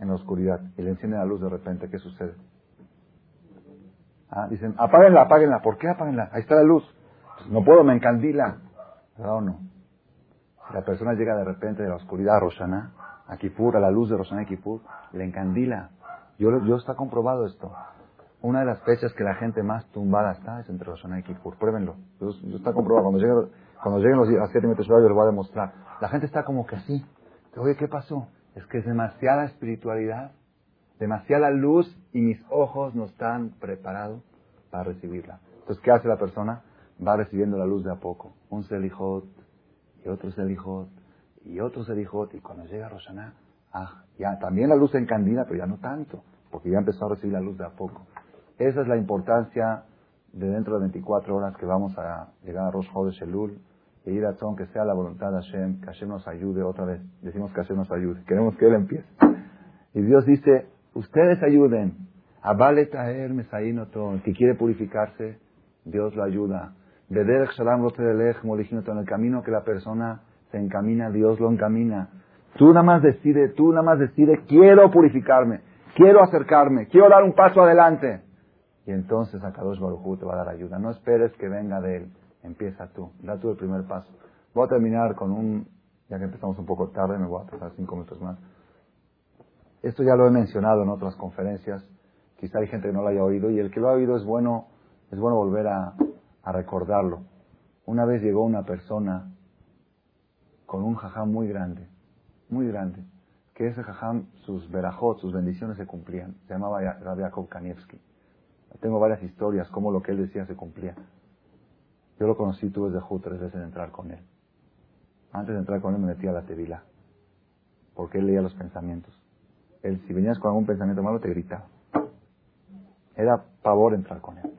en la oscuridad, y le enciende la luz de repente, ¿qué sucede? Ah, dicen, apáguenla, apáguenla. ¿Por qué apáguenla? Ahí está la luz. No puedo, me encandila. ¿Verdad o no? La persona llega de repente de la oscuridad a Roshaná, a Kipur, la luz de Roshaná y Kipur, le encandila. Yo, yo está comprobado esto. Una de las fechas que la gente más tumbada está es entre Roshaná y Kipur. Pruébenlo. Yo, está comprobado. Cuando lleguen, cuando lleguen los días, siete metros yo les voy a demostrar. La gente está como que así. Oye, ¿qué pasó? Es que es demasiada espiritualidad, demasiada luz y mis ojos no están preparados para recibirla. Entonces, ¿qué hace la persona? Va recibiendo la luz de a poco. Un selijot y otro selijot y otro selijot. Y cuando llega Roshaná, ah, ya también la luz se pero ya no tanto, porque ya empezó a recibir la luz de a poco. Esa es la importancia de dentro de 24 horas que vamos a llegar a Rosh Chodesh Elul ir a que sea la voluntad de Hashem, que Hashem nos ayude otra vez. Decimos que Hashem nos ayude. Queremos que Él empiece. Y Dios dice, ustedes ayuden. Abale Taher El que quiere purificarse, Dios lo ayuda. Bederech Shalom en el camino que la persona se encamina, Dios lo encamina. Tú nada más decide, tú nada más decide, quiero purificarme, quiero acercarme, quiero dar un paso adelante. Y entonces Akadosh Baruj te va a dar ayuda. No esperes que venga de Él. Empieza tú, da tú el primer paso. Voy a terminar con un, ya que empezamos un poco tarde, me voy a pasar cinco minutos más. Esto ya lo he mencionado en otras conferencias, quizá hay gente que no lo haya oído, y el que lo ha oído es bueno, es bueno volver a, a recordarlo. Una vez llegó una persona con un jajam muy grande, muy grande, que ese jajam, sus verajot, sus bendiciones se cumplían. Se llamaba Rabbi Yakov Kanievski. Tengo varias historias, cómo lo que él decía se cumplía. Yo lo conocí, tuve de Ju tres veces de entrar con él. Antes de entrar con él me metía la tevila, porque él leía los pensamientos. Él, si venías con algún pensamiento malo, te gritaba. Era pavor entrar con él.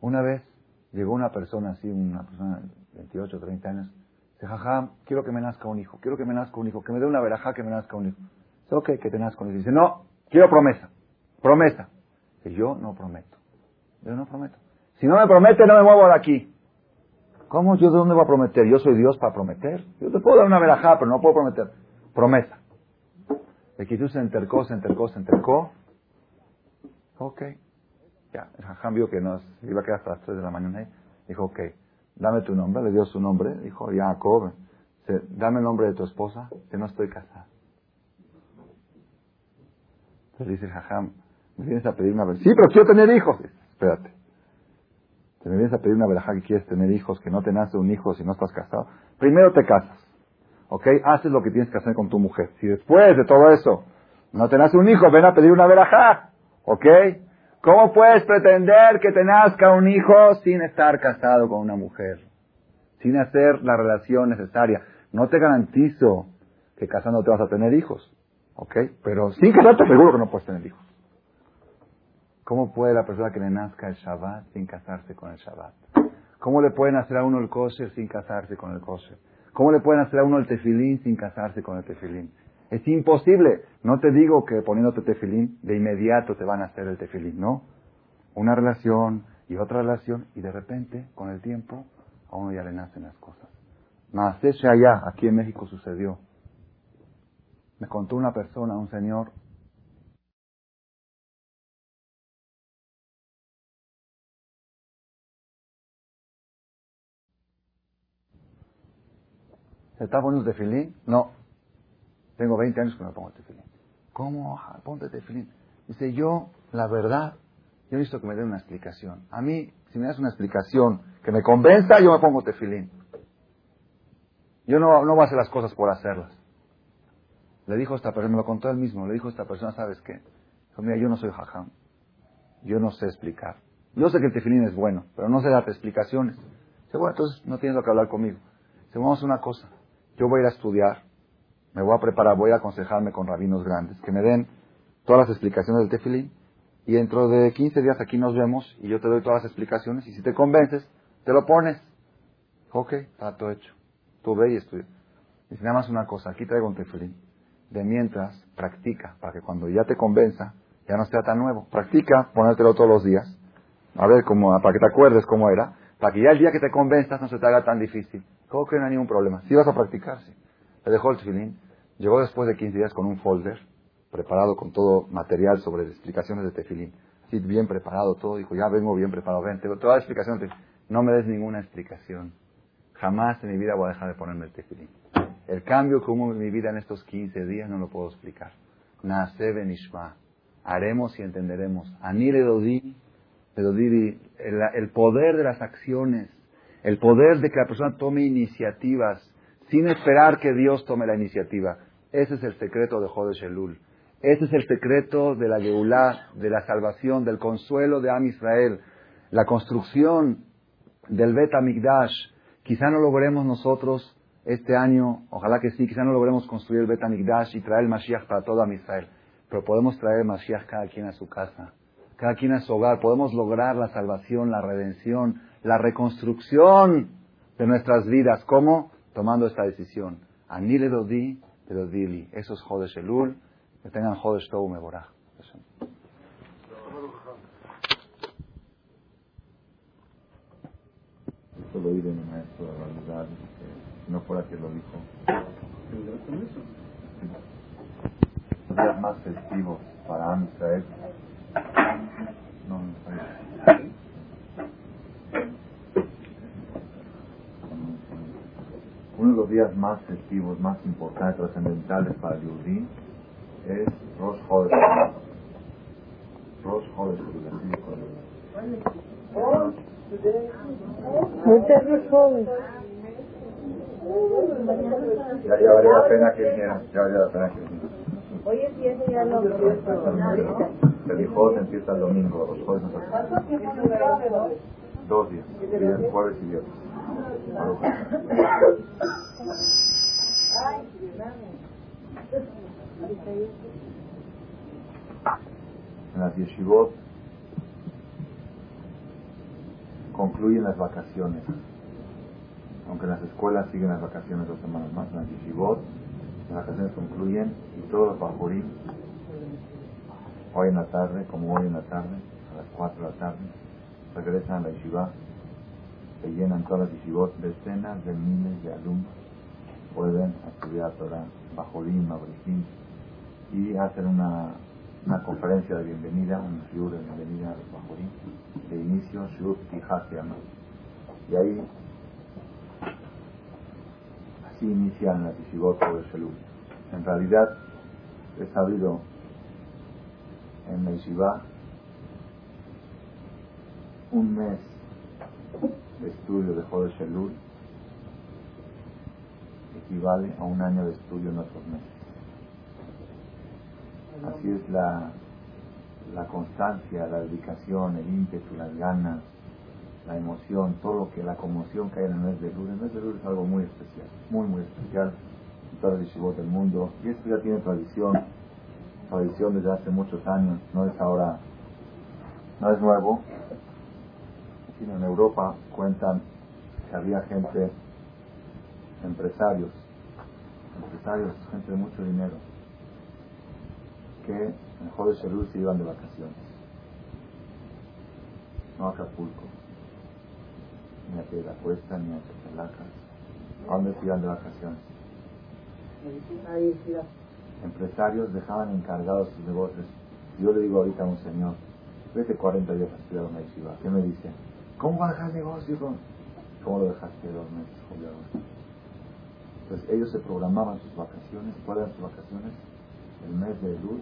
Una vez Llegó una persona así, una persona de 28, 30 años. Dice, jajam, quiero que me nazca un hijo, quiero que me nazca un hijo, que me dé una verajá que me nazca un hijo. Dice, ok, que te nazca un hijo. Dice, no, quiero promesa, promesa. Dice, yo no prometo. Yo no prometo. Si no me promete, no me muevo de aquí. ¿Cómo? ¿Yo de dónde voy a prometer? Yo soy Dios para prometer. Yo te puedo dar una verajá, pero no puedo prometer. Promesa. El Jesús se entercó, se entercó, se entercó. Ok. Ya, el jajam vio que iba a quedar hasta las 3 de la mañana. Dijo, ok, dame tu nombre. Le dio su nombre. Dijo, Jacob, dame el nombre de tu esposa, que no estoy casada. Entonces dice el jajam, me vienes a pedir una verajá. Sí, pero quiero tener hijos. Espérate. Te me vienes a pedir una verajá que quieres tener hijos, que no te nace un hijo si no estás casado. Primero te casas. ¿Ok? Haces lo que tienes que hacer con tu mujer. Si después de todo eso no te nace un hijo, ven a pedir una verajá. ¿Ok? ¿Cómo puedes pretender que te nazca un hijo sin estar casado con una mujer? Sin hacer la relación necesaria. No te garantizo que casándote vas a tener hijos. ¿Ok? Pero sin casarte seguro que no puedes tener hijos. ¿Cómo puede la persona que le nazca el Shabbat sin casarse con el Shabbat? ¿Cómo le pueden hacer a uno el kosher sin casarse con el kosher? ¿Cómo le pueden hacer a uno el tefilín sin casarse con el tefilín? Es imposible. No te digo que poniéndote tefilín de inmediato te van a hacer el tefilín, no. Una relación y otra relación y de repente, con el tiempo, a uno ya le nacen las cosas. Más ese allá, aquí en México sucedió. Me contó una persona, un señor, ¿Se está poniendo tefilín? No. Tengo 20 años que no me pongo tefilín. ¿Cómo? Ponte tefilín. Dice, yo, la verdad, yo necesito que me den una explicación. A mí, si me das una explicación que me convenza, yo me pongo tefilín. Yo no, no voy a hacer las cosas por hacerlas. Le dijo esta persona, me lo contó él mismo, le dijo esta persona, ¿sabes qué? Dijo, mira, yo no soy jajam. Yo no sé explicar. Yo sé que el tefilín es bueno, pero no sé darte explicaciones. Dice, bueno, entonces no tienes lo que hablar conmigo. Dice, vamos a una cosa yo voy a ir a estudiar, me voy a preparar, voy a aconsejarme con rabinos grandes, que me den todas las explicaciones del tefilín, y dentro de 15 días aquí nos vemos, y yo te doy todas las explicaciones, y si te convences, te lo pones. Ok, está todo hecho. Tú ve y estudia. Dice, nada más una cosa, aquí traigo un tefilín. De mientras, practica, para que cuando ya te convenza, ya no sea tan nuevo. Practica, ponértelo todos los días. A ver, cómo, para que te acuerdes cómo era, para que ya el día que te convenzas no se te haga tan difícil. ¿Cómo que no hay ningún problema? Si vas a practicarse. Le dejó el tefilín. Llegó después de 15 días con un folder preparado con todo material sobre explicaciones de tefilín. Así bien preparado todo. Dijo, ya vengo bien preparado. Ven, tengo toda la explicación. No me des ninguna explicación. Jamás en mi vida voy a dejar de ponerme el tefilín. El cambio que hubo en mi vida en estos 15 días no lo puedo explicar. Nace benishma. Haremos y entenderemos. Anile dodi, el, el poder de las acciones el poder de que la persona tome iniciativas sin esperar que Dios tome la iniciativa. Ese es el secreto de Jodesh Elul. Ese es el secreto de la Geulah, de la salvación, del consuelo de Am Israel. La construcción del Bet Amigdash. Quizá no logremos nosotros este año, ojalá que sí, quizá no logremos construir el Bet Amigdash y traer el Mashiach para todo Am Israel. Pero podemos traer el Mashiach cada quien a su casa, cada quien a su hogar. Podemos lograr la salvación, la redención, la reconstrucción de nuestras vidas. ¿Cómo? Tomando esta decisión. Anile dodi, pero dili. Eso es Jodesh Elul. Que tengan Jodesh Tou Meborah. Esto lo oí de mi maestro la si no fuera que lo dijo. Los días más festivos para Am Israel. No, no, uno de los días más festivos, más importantes, trascendentales para el es Rosh Chodesh. Rosh Chodesh, ya, ya valía la pena que viniera, ya valía la pena que viniera. Hoy es viernes ya no El hijo empieza el domingo, los jueves no Dos días, jueves y viernes. En las yeshivot concluye concluyen las vacaciones. Aunque en las escuelas siguen las vacaciones dos semanas más, en las yeshivot, las vacaciones concluyen y todos los hoy en la tarde, como hoy en la tarde, a las 4 de la tarde, regresan a la yeshiva, llenan todas las yeshivot, decenas de miles de alumnos pueden estudiar Torah, bajorim, abrijín, y hacen una, una conferencia de bienvenida, un shiur de bienvenida a los de inicio, shiur Tijá se. Y ahí, así inician las yeshivot por el Shelul. En realidad, he sabido en la un mes estudio de Joder Shelul equivale a un año de estudio en otros meses. Así es la, la constancia, la dedicación, el ímpetu, las ganas, la emoción, todo lo que, la conmoción que hay en el mes de Lul. El mes de Lul es algo muy especial, muy, muy especial en todas las yeshivot del mundo. Y esto ya tiene tradición, tradición desde hace muchos años, no es ahora, no es nuevo. Sino en Europa cuentan que había gente, empresarios, empresarios, gente de mucho dinero, que en Joder Shelul se iban de vacaciones. No a Acapulco, ni a Piedra Cuesta, ni a. ¿A dónde se iban de vacaciones? Empresarios dejaban encargados sus negocios. Yo le digo ahorita a un señor, vete 40 días a estudiar una yeshiva. ¿Qué me dice? ¿Cómo va a dejar el negocio? ¿Cómo lo dejaste dos meses, Entonces ellos se programaban sus vacaciones. ¿Cuáles eran sus vacaciones? El mes de luz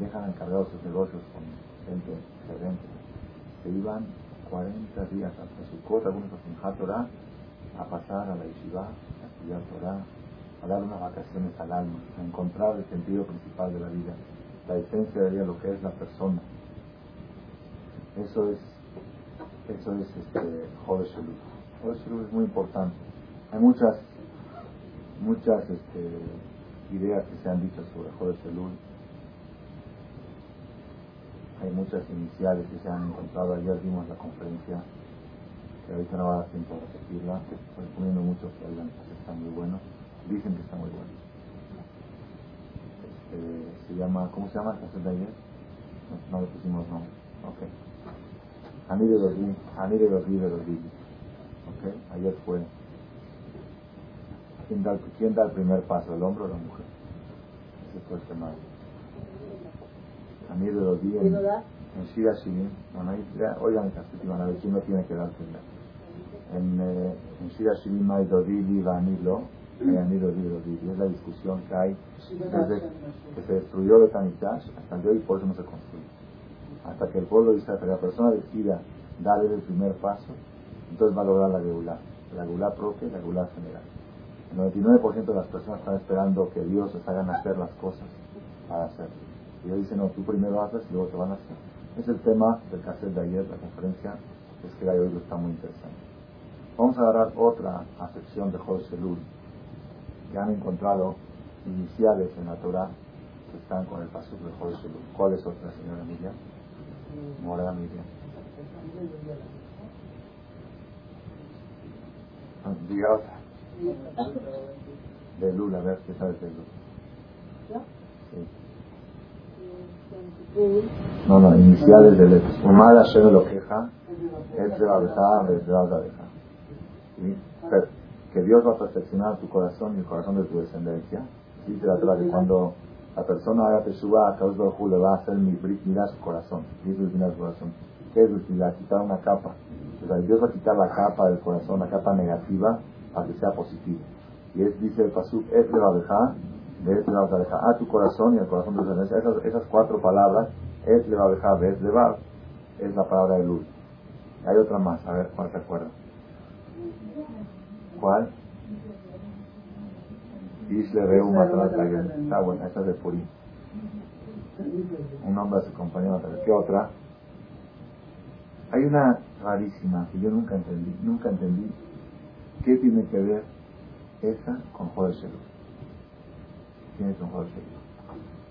dejan encargados sus negocios con gente gerente. Se iban 40 días hasta su cosa, algunos a Torah, a pasar a la yeshiva, a estudiar Torah, a dar unas vacaciones al alma, a encontrar el sentido principal de la vida, la esencia de lo que es la persona. Eso es, eso es este. Joder Shelul es muy importante. Hay muchas, muchas este, ideas que se han dicho sobre Joder Shelul hay muchas iniciales que se han encontrado. Ayer vimos la conferencia, que ahorita no va a dar tiempo a repetirla. Estoy poniendo muchos que que está muy bueno. Dicen que está muy bueno. Este, se llama, ¿cómo se llama el de? No, no le pusimos nombre. Ok. Anire los Anire los Ok. Ayer fue. ¿Quién da, ¿Quién da el primer paso, el hombre o la mujer? Ese fue el tema. Amir de los días en, en Shira Shirin, oigan esta última, a ver quién no tiene que darse en, eh, en Shira Shirin hay Dodili, Vanilo, hay Amir Dodili, es la discusión que hay desde que se destruyó el Tanitash hasta el día de hoy, por eso no se construye. Hasta que el pueblo dice, hasta que la persona decida darle el primer paso, entonces va a lograr la regular, la regular propia y la regular general. El 99% de las personas están esperando que Dios les haga hacer las cosas para hacerlo. Y ellos dicen, no, tú primero haces y luego te van a hacer. Es el tema del cassette de ayer, la conferencia, es que hoy está muy interesante. Vamos a agarrar otra acepción de José Lul, que han encontrado iniciales en la Torah que están con el paso de José Lul. ¿Cuál es otra, señora Miriam? Morada Miriam. Ah, otra. De Lul, a ver, ¿qué sabes de Lul? Sí. No, no, iniciales del Umar Hashem lo queja, es de la es de la Que Dios va a perfeccionar tu corazón y el corazón de tu descendencia. Dice la Torah que cuando la persona haga teshuva, a causa de le va a hacer mi brit, mira su corazón. Dice mira su corazón. ¿Qué es utilidad? Quitar una capa. O sea, Dios va a quitar la capa del corazón, la capa negativa, para que sea positivo. Y es, dice el Pasuk, es de la de le vamos a dejar a tu corazón y al corazón de los esas, esas cuatro palabras es le va a dejar es le va es la palabra de luz hay otra más a ver cuál te acuerdas ¿cuál? Isle Reu está buena esa es de Purim un nombre de su compañero ¿qué otra? hay una rarísima que yo nunca entendí nunca entendí ¿qué tiene que ver esa con Joder Shelus?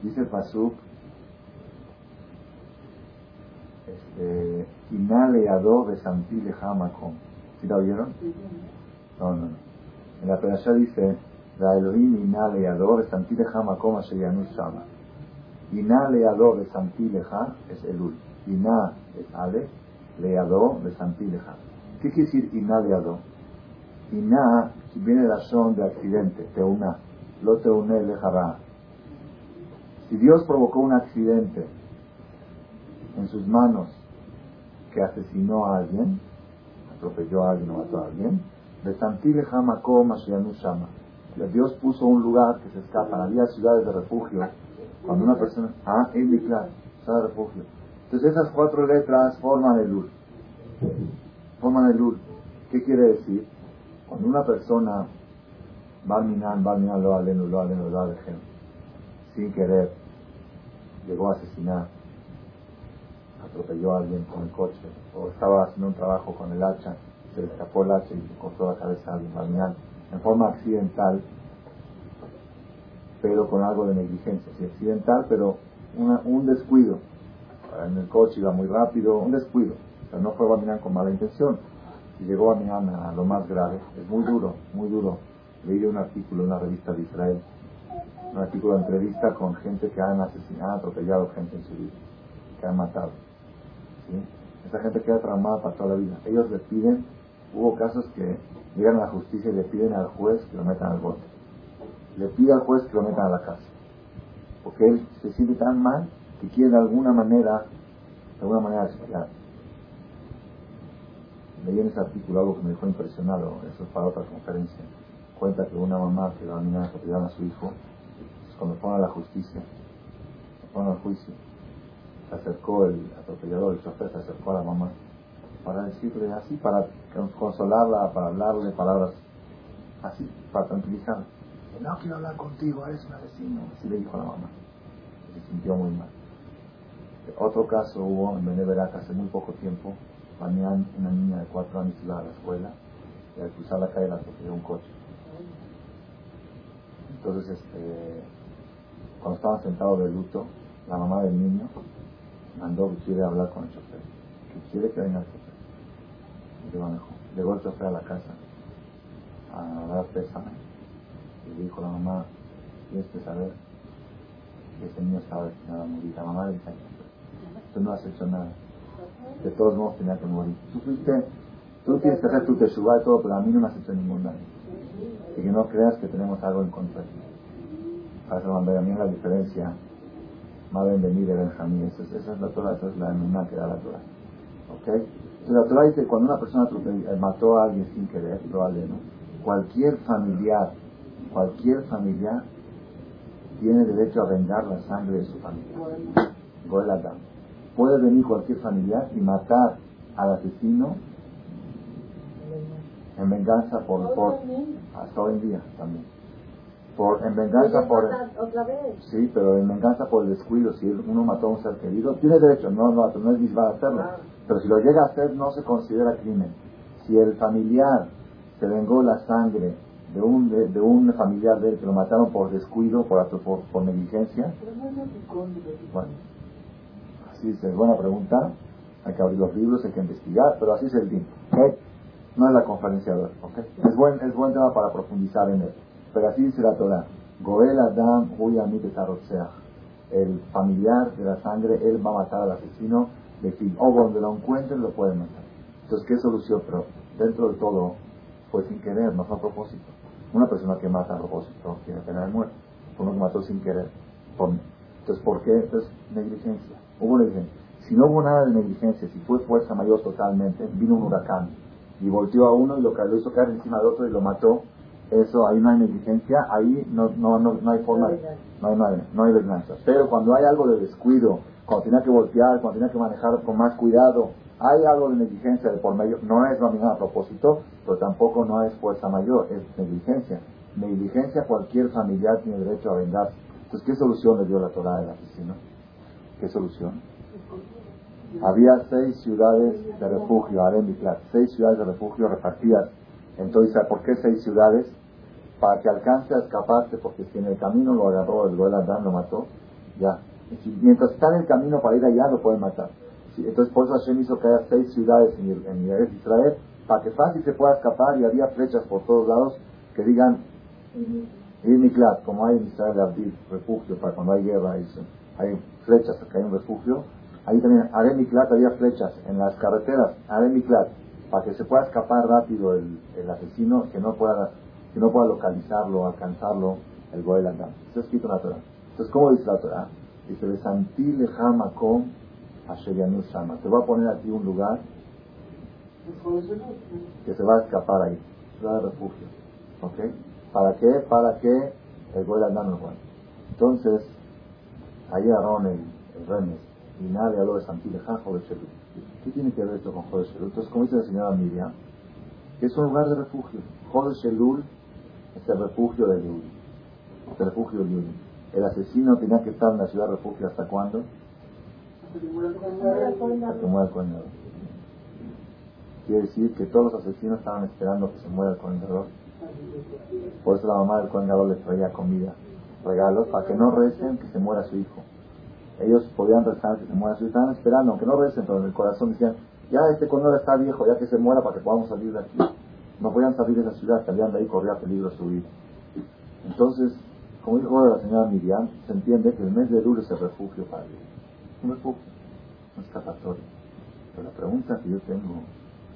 Dice el Pasuk, este, Inale Ado Besantile Hamakom. ¿Sí la oyeron? No, no, no. En la Perashá dice, La Elohim Inale Ado Besantile Hamakom Asheyanu Shama. Inale Ado Besantile Ha es Elul. Iná es Ale, Leado Besantile Ha. ¿Qué quiere decir Iná Leado? Iná viene de la son de accidente, Teuna. Lo Teune Lejará. Si Dios provocó un accidente en sus manos que asesinó a alguien, atropelló a alguien o mató a alguien, de Santile Hamakom Shama. Dios puso un lugar que se escapan, había ciudades de refugio. Cuando una persona, ah, Ibliklat, ciudad de refugio. Entonces esas cuatro letras forman el luz. Forman el luz. ¿Qué quiere decir? Cuando una persona, Balminan, Balminan, lo aleno, lo aleno, lo aleno, sin querer, llegó a asesinar, atropelló a alguien con el coche, o estaba haciendo un trabajo con el hacha, se le escapó el hacha y cortó la cabeza a alguien, Balminan, en forma accidental, pero con algo de negligencia, sí, accidental, pero un descuido. En el coche iba muy rápido, un descuido. O sea, no fue Balminan con mala intención. Y llegó a a lo más grave. Es muy duro, muy duro. Leí un artículo en una revista de Israel, un artículo de entrevista con gente que han asesinado, atropellado gente en su vida, que han matado. Esa gente queda traumada para toda la vida. Ellos le piden, hubo casos que llegan a la justicia y le piden al juez que lo metan al bote. Le pide al juez que lo metan a la casa. Porque él se siente tan mal que quiere de alguna manera, de alguna manera explicar. Leí en ese artículo algo que me dejó impresionado, eso es para otra conferencia. Cuenta que una mamá que la niña a su hijo, pues, cuando fueron a la justicia, fueron al juicio, se acercó el atropellador, el chofer se acercó a la mamá para decirle así, para consolarla, para hablarle palabras así, para tranquilizarla. No quiero hablar contigo, eres un asesino. Así le dijo a la mamá. Se sintió muy mal. Otro caso hubo en Beneverac hace muy poco tiempo. Mañana una niña de cuatro años iba a la escuela y al cruzar la calle la atropelló un coche. Entonces, este, cuando estaban sentados de luto, la mamá del niño mandó que quiere hablar con el chofer, que quiere que venga el chofer. Llegó el chofer a la casa a dar pésame y dijo la mamá, tienes que saber que ese niño estaba destinado a morir. La mamá le dice, tú no has hecho nada. De todos modos tenía que morir. Tú fuiste, tú tienes que hacer tu teshuva y todo, pero a mí no me has hecho ningún daño. Y que no creas que tenemos algo en contra de ti. Para eso, a mí la diferencia Maben venir de Benjamín. Esa es, esa es la Torah, esa es la emuná que da la Torah. ¿Ok? Entonces la Torah dice cuando una persona eh, mató a alguien sin querer, probablemente, ¿no? cualquier familiar, cualquier familiar tiene derecho a vengar la sangre de su familia. Goel. Puede venir cualquier familiar y matar al asesino en venganza por, por hasta hoy en día también por, en venganza por otra vez. sí pero en venganza por el descuido si uno mató a un ser querido tiene derecho no no, no es a hacerlo pero si lo llega a hacer no se considera crimen. Si el familiar se vengó la sangre de un de, un familiar de él que lo mataron por descuido por por, por negligencia. Bueno así es buena pregunta. Hay que abrir los libros hay que investigar pero así es el tiempo no es la conferencia de hoy es buen es buen tema para profundizar en él pero así dice la Torah. Goel Adam El familiar de la sangre, él va a matar al asesino de fin. O donde lo encuentren lo pueden matar. Entonces, ¿qué solución? Pero dentro de todo, fue sin querer, no fue a propósito. Una persona que mata a propósito tiene pena de muerte. Uno que mató sin querer. entonces, ¿por qué? Entonces, negligencia. Hubo negligencia. Si no hubo nada de negligencia, si fue fuerza mayor totalmente, vino un huracán y volteó a uno y lo, lo hizo caer encima de otro y lo mató, eso ahí no hay negligencia, ahí no, no, no, no hay forma, no hay, no hay, no hay venganza. Pero cuando hay algo de descuido, cuando tiene que voltear, cuando tiene que manejar con más cuidado, hay algo de negligencia de por medio, no es dominada a propósito, pero tampoco no es fuerza mayor, es negligencia. Negligencia cualquier familiar tiene derecho a vengarse. Entonces, ¿qué solución le dio la Torah al asesino? ¿Qué solución? Había seis ciudades de refugio, Arem seis ciudades de refugio repartidas entonces, ¿por qué seis ciudades? Para que alcance a escaparse, porque si en el camino lo agarró el Adán, lo mató, ya. mientras está en el camino para ir allá, lo pueden matar. Sí, entonces por eso Hashem hizo que haya seis ciudades en, en Israel, para que fácil se pueda escapar y había flechas por todos lados que digan Ir Miklat, como hay en Israel Abdil, refugio para cuando hay guerra, hay flechas, que hay un refugio. Ahí también, Are Miklat, había flechas en las carreteras, Are Miklat, para que se pueda escapar rápido el, el asesino, que no pueda que no pueda localizarlo, alcanzarlo, el Goel Adam. Eso es escrito en la Torah. Entonces, ¿cómo dice la Torah? Dice, Besanti lejama con Shama. Te voy a poner aquí un lugar que se va a escapar ahí. Ciudad de refugio. ¿Ok? ¿Para qué? Para que el Goel Adam no Entonces, ahí Aarón, el, el Remes, y nadie habló de Santi lejama de Shelut. ¿Qué tiene que ver esto con Joder Shelul? Entonces, como dice la señora Miriam, es un lugar de refugio. Joder Shelul es el refugio de Yuri. el refugio de Yuri. El asesino tenía que estar en la ciudad de refugio hasta cuándo? Hasta que muera el condenador. Quiere decir que todos los asesinos estaban esperando que se muera el condenador. Por eso la mamá del condenador les traía comida, regalos, para que no recen que se muera su hijo. Ellos podían rezar que se muera su hijo, estaban esperando, aunque no recen, pero en el corazón decían, ya este condenador está viejo, ya que se muera para que podamos salir de aquí. No podían salir de la ciudad, salían de ahí, corría peligro su vida. Entonces, como dijo la señora Miriam, se entiende que el mes de Elul es el refugio para Dios. Un refugio, un escapatorio. Pero la pregunta que yo tengo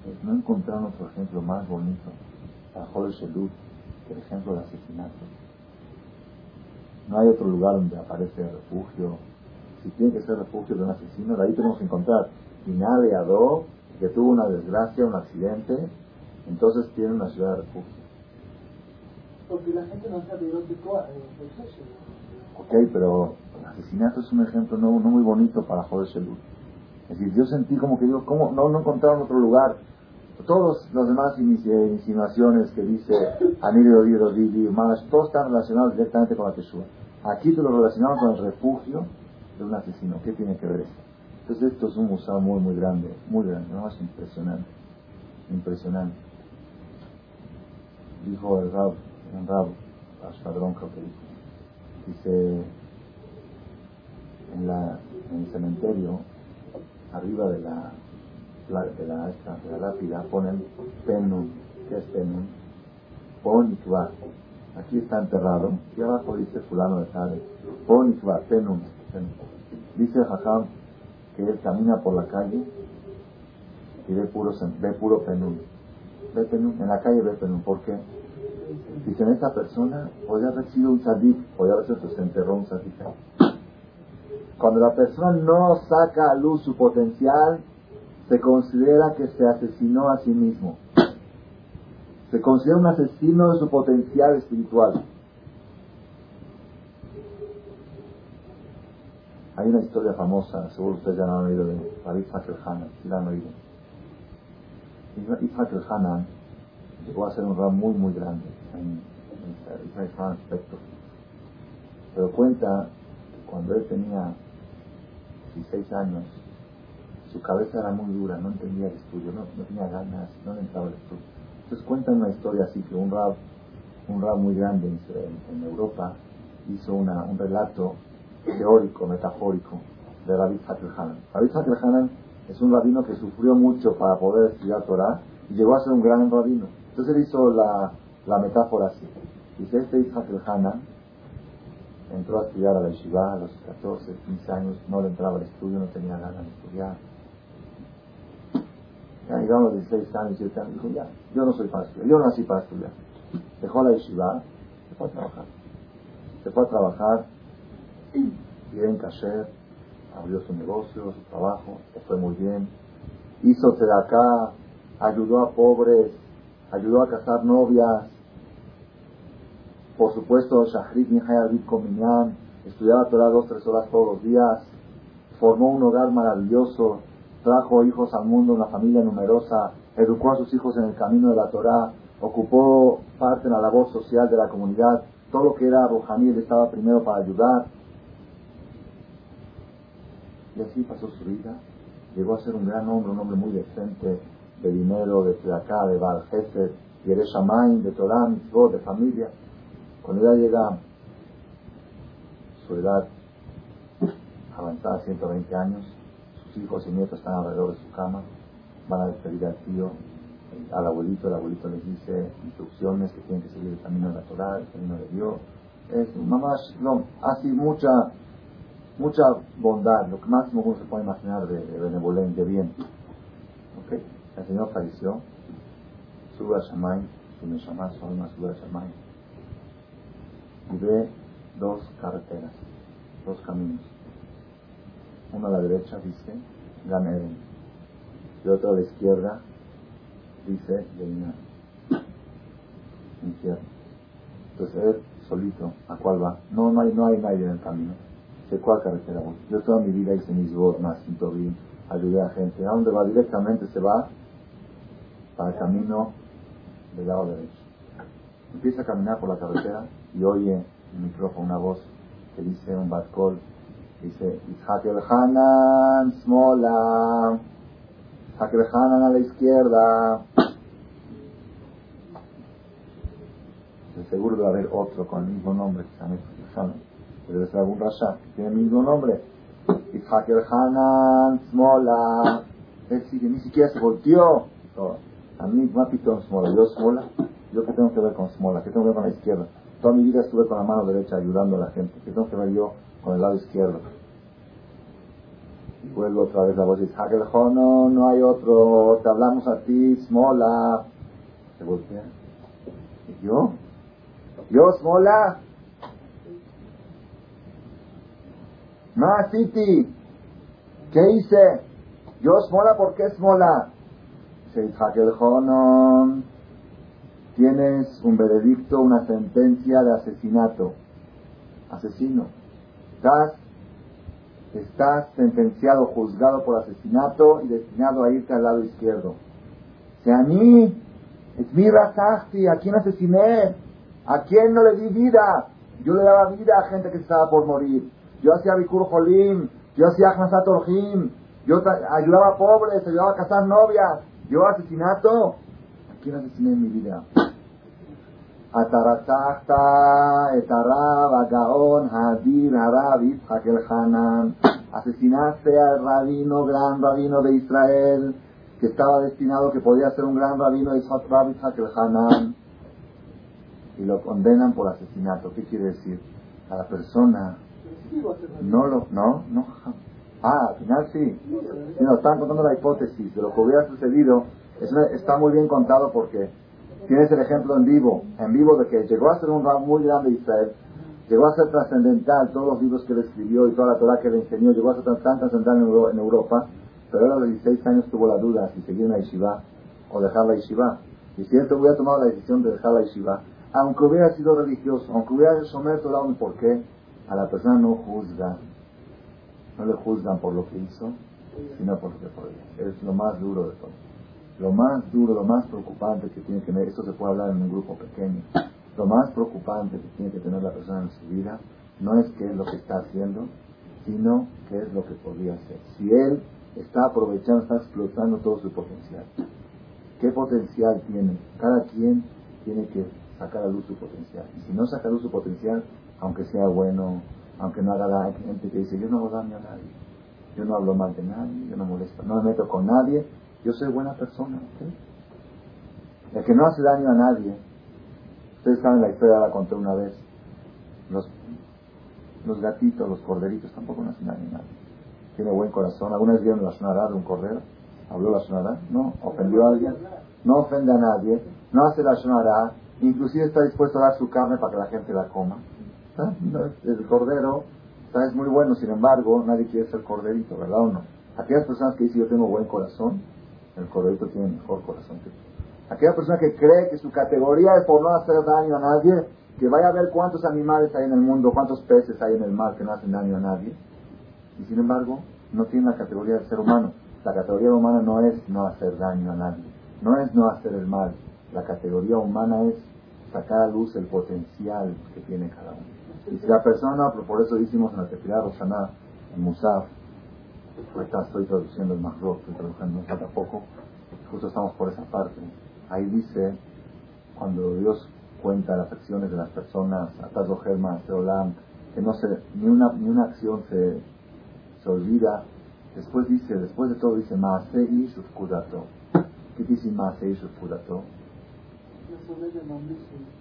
es, ¿no encontraron otro ejemplo más bonito para Joder Elul que el ejemplo del asesinato? No hay otro lugar donde aparece el refugio. Si tiene que ser refugio de un asesino, de ahí tenemos que encontrar de Adó, que tuvo una desgracia, un accidente, entonces tiene una ciudad de refugio. Porque la gente no sabe dónde Ok, pero el asesinato es un ejemplo no, no muy bonito para Joder Shelul. Es decir, yo sentí como que digo, ¿cómo no, no encontraron otro lugar? Todos los demás insinuaciones que dice Anilio Dido, Didi, Mash, todos están relacionados directamente con la Teshua. Aquí te lo relacionamos con el refugio de un asesino. ¿Qué tiene que ver esto? Entonces esto es un museo muy, muy grande, muy grande, no más impresionante, impresionante dijo el Rab, un Rab, que dice, en, la, en el cementerio, arriba de la, de la, esta, de la lápida, ponen penun, ¿qué es penun? Ponikva, aquí está enterrado, y abajo dice fulano de tal, Ponikva, penun, Dice Jajam que él camina por la calle y ve puro, ve puro penun. Ve penun, en la calle ve penun, ¿por qué? Dicen, esta persona podría haber sido un sadik, podría haber sido se enterró un sadik. Cuando la persona no saca a luz su potencial, se considera que se asesinó a sí mismo. Se considera un asesino de su potencial espiritual. Hay una historia famosa, seguro ustedes ya la han oído, de Rabbi Hanan, si la han oído. Hanan llegó a ser un rab muy, muy grande en, en, aspectos. Pero cuenta cuando él tenía 16 años, su cabeza era muy dura, no entendía el estudio, no, no tenía ganas, no le entraba el estudio. Entonces cuenta una historia así que un rab, un rab muy grande en, Europa hizo una, un relato teórico, metafórico de Hakel Hanan. Hakel Hanan es un rabino que sufrió mucho para poder estudiar Torah y llegó a ser un gran rabino. Entonces él hizo la, la metáfora así. Dice, este Isaac Hanan entró a estudiar a la yeshiva a los 14, 15 años, no le entraba al estudio, no tenía ganas de estudiar. Ya llegamos a los 16 años, 17 años, dijo, ya, yo no soy para estudiar, yo nací para estudiar. Dejó la yeshiva, se fue a trabajar. Se fue a trabajar, bien kasher, abrió su negocio, su trabajo, le fue muy bien. Hizo acá, ayudó a pobres, ayudó a casar novias. Por supuesto, Shahrit Mihai Kominyan estudiaba Torah dos, tres horas todos los días. Formó un hogar maravilloso. Trajo hijos al mundo, una familia numerosa. Educó a sus hijos en el camino de la Torah. Ocupó parte en la labor social de la comunidad. Todo lo que era Rohamí, él estaba primero para ayudar. Y así pasó su vida. Llegó a ser un gran hombre, un hombre muy decente, de dinero, de acá, de Bar Jefe, de Shamayim, de Torah, de familia. Cuando ya llega su edad avanzada, 120 años, sus hijos y nietos están alrededor de su cama, van a despedir al tío, al abuelito, el abuelito les dice instrucciones que tienen que seguir el camino de la Torah, el camino de Dios. Es mamás, no, así mucha, mucha bondad, lo que máximo uno se puede imaginar de, de benevolencia, de bien. ¿Ok? El Señor falleció, sube a Shamay, su Neshama, su alma sube a Shamay, y dos carreteras, dos caminos. Uno a la derecha dice Gan Eden, y otro a la izquierda dice Leina, infierno. Entonces él solito, ¿a cuál va? No, no hay, no hay nadie en el camino. ¿De cuál carretera voy? Yo toda mi vida hice mis más Sintorim, ayudé a gente. ¿A dónde va? Directamente se va para el camino del lado derecho. Empieza a caminar por la carretera y oye en el micrófono una voz que dice un batcol, dice, Ishak el Hanan, Smola, Ishak el Hanan a la izquierda. Seguro debe haber otro con el mismo nombre que se llama Hanan. Debe ser algún rasha que tiene el mismo nombre. Ishak el Hanan, Smola. Él sigue, ni siquiera se volteó. A mí, Mapito Smola, yo Smola, yo qué tengo que ver con Smola, qué tengo que ver con la izquierda. Toda mi vida estuve con la mano derecha ayudando a la gente, qué tengo que ver yo con el lado izquierdo. Y vuelvo otra vez la voz y dice, no, no hay otro, te hablamos a ti, Smola. Se voltea. ¿Y yo? ¿Yo, Smola? Más, City. ¿Qué hice? Yo, Smola, ¿por qué Smola? Tienes un veredicto, una sentencia de asesinato. Asesino. Estás, estás sentenciado, juzgado por asesinato y destinado a irte al lado izquierdo. Si a mí, es mi razasti, ¿a quién asesiné? ¿A quién no le di vida? Yo le daba vida a gente que estaba por morir. Yo hacía Bikur Jolim, yo hacía Ahnasat Orjim, yo ayudaba a pobres, ayudaba a casar novias. Yo asesinato, ¿a quién asesiné en mi vida? Asesinaste al rabino, gran rabino de Israel, que estaba destinado, que podía ser un gran rabino de Israel, Hanan. Y lo condenan por asesinato. ¿Qué quiere decir? A la persona no lo, no, no, Ah, al final sí. sí nos están contando la hipótesis de lo que hubiera sucedido. Está muy bien contado porque tienes el ejemplo en vivo, en vivo de que llegó a ser un rab muy grande de Israel, llegó a ser trascendental todos los libros que él escribió y toda la Torah que le enseñó, llegó a ser tan, trascendental en, Euro- en Europa, pero a los 16 años tuvo la duda si seguir en la yeshiva o dejar la yeshiva. Y si él hubiera tomado la decisión de dejar la yeshiva, aunque hubiera sido religioso, aunque hubiera someter Torah, ¿por qué? A la persona no juzga, no le juzgan por lo que hizo, sino por lo que fue. Es lo más duro de todo. Lo más duro, lo más preocupante que tiene que tener, esto se puede hablar en un grupo pequeño, lo más preocupante que tiene que tener la persona en su vida no es qué es lo que está haciendo, sino qué es lo que podría hacer. Si él está aprovechando, está explotando todo su potencial. ¿Qué potencial tiene? Cada quien tiene que sacar a luz su potencial. Y si no saca a luz su potencial, aunque sea bueno, aunque no haga daño, hay gente que dice, yo no hago daño a nadie, yo no hablo mal de nadie, yo no molesto, no me meto con nadie, yo soy buena persona. El que no hace daño a nadie, ustedes saben la historia, la conté una vez, los, los gatitos, los corderitos tampoco no hacen daño a nadie. Tiene buen corazón. ¿Alguna vez vieron la sonará de un cordero? ¿Habló la sonará? No. ¿Ofendió a alguien? No ofende a nadie. No hace la sonará. Inclusive está dispuesto a dar su carne para que la gente la coma. El cordero es muy bueno, sin embargo, nadie quiere ser corderito, ¿verdad o no? Aquellas personas que dicen yo tengo buen corazón, el corderito tiene mejor corazón que tú. Aquella persona que cree que su categoría es por no hacer daño a nadie, que vaya a ver cuántos animales hay en el mundo, cuántos peces hay en el mar que no hacen daño a nadie, y sin embargo no tiene la categoría de ser humano. La categoría humana no es no hacer daño a nadie, no es no hacer el mal. La categoría humana es sacar a luz el potencial que tiene cada uno. Y si la persona, pero por eso hicimos en la Tefilá Roshaná, en Musaf, ahorita estoy traduciendo el Mahrot, estoy traduciendo, falta poco, justo estamos por esa parte. Ahí dice, cuando Dios cuenta las acciones de las personas, Atazo Germa, Seolam, que no se, ni una, ni una acción se, se olvida, Después dice, después de todo dice, Maase y Shufkudato. ¿Qué dice Maase y Shufkudato?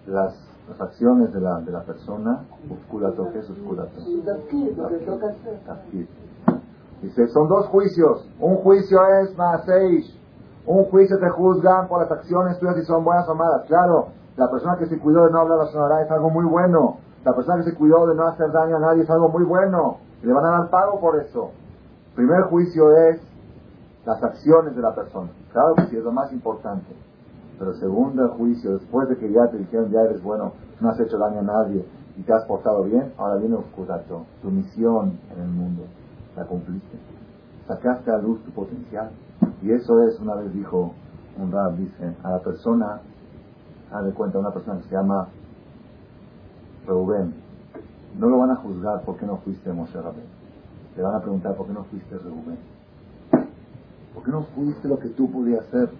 Las, las acciones de la, de la persona, Ufkudato, ¿qué es? Tafkid. Dice, son dos juicios. Un juicio es Maaseish. Un juicio te juzgan por las acciones tuyas si son buenas o malas. Claro, la persona que se cuidó de no hablar la sonora es algo muy bueno. La persona que se cuidó de no hacer daño a nadie es algo muy bueno. Le van a dar pago por eso. Primer juicio es las acciones de la persona. Claro que sí, es lo más importante. Pero segundo juicio, después de que ya te dijeron, ya eres bueno, no has hecho daño a nadie y te has portado bien, ahora viene oscurato, tu misión en el mundo. ¿La cumpliste? ¿Sacaste a luz tu potencial? Y eso es, una vez dijo un rab, dice, a la persona, haz de cuenta, una persona que se llama Reuben, no lo van a juzgar por qué no fuiste Moshe Rabén. Le van a preguntar por qué no fuiste Reuben. ¿Por qué no fuiste lo que tú podías hacer?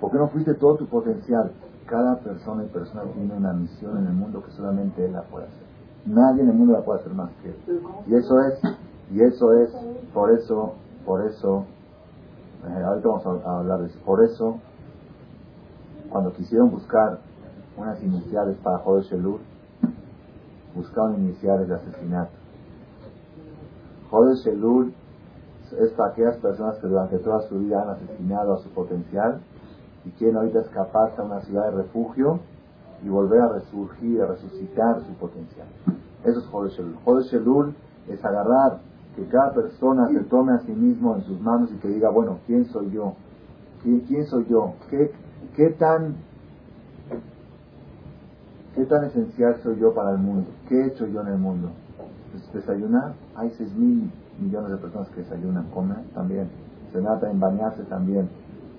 ¿Por qué no fuiste todo tu potencial? Cada persona y persona tiene una misión en el mundo que solamente él la puede hacer. Nadie en el mundo la puede hacer más que él. Y eso es, y eso es, por eso, por eso, eh, ahorita vamos a, hablar de eso. Por eso, cuando quisieron buscar unas iniciales para Joder Shelur, buscaban iniciales de asesinato. Joder Shelur es para aquellas personas que durante toda su vida han asesinado a su potencial y quieren ahorita escaparse a una ciudad de refugio y volver a resurgir, a resucitar su potencial. Eso es Joder Shelur. Joder Shelur es agarrar que cada persona se tome a sí mismo en sus manos y que diga, bueno, ¿quién soy yo? ¿Quién, quién soy yo? ¿Qué, qué tan ¿Qué tan esencial soy yo para el mundo? ¿Qué he hecho yo en el mundo? Pues, desayunar, hay 6 mil millones de personas que desayunan, comen también, se nata en bañarse también.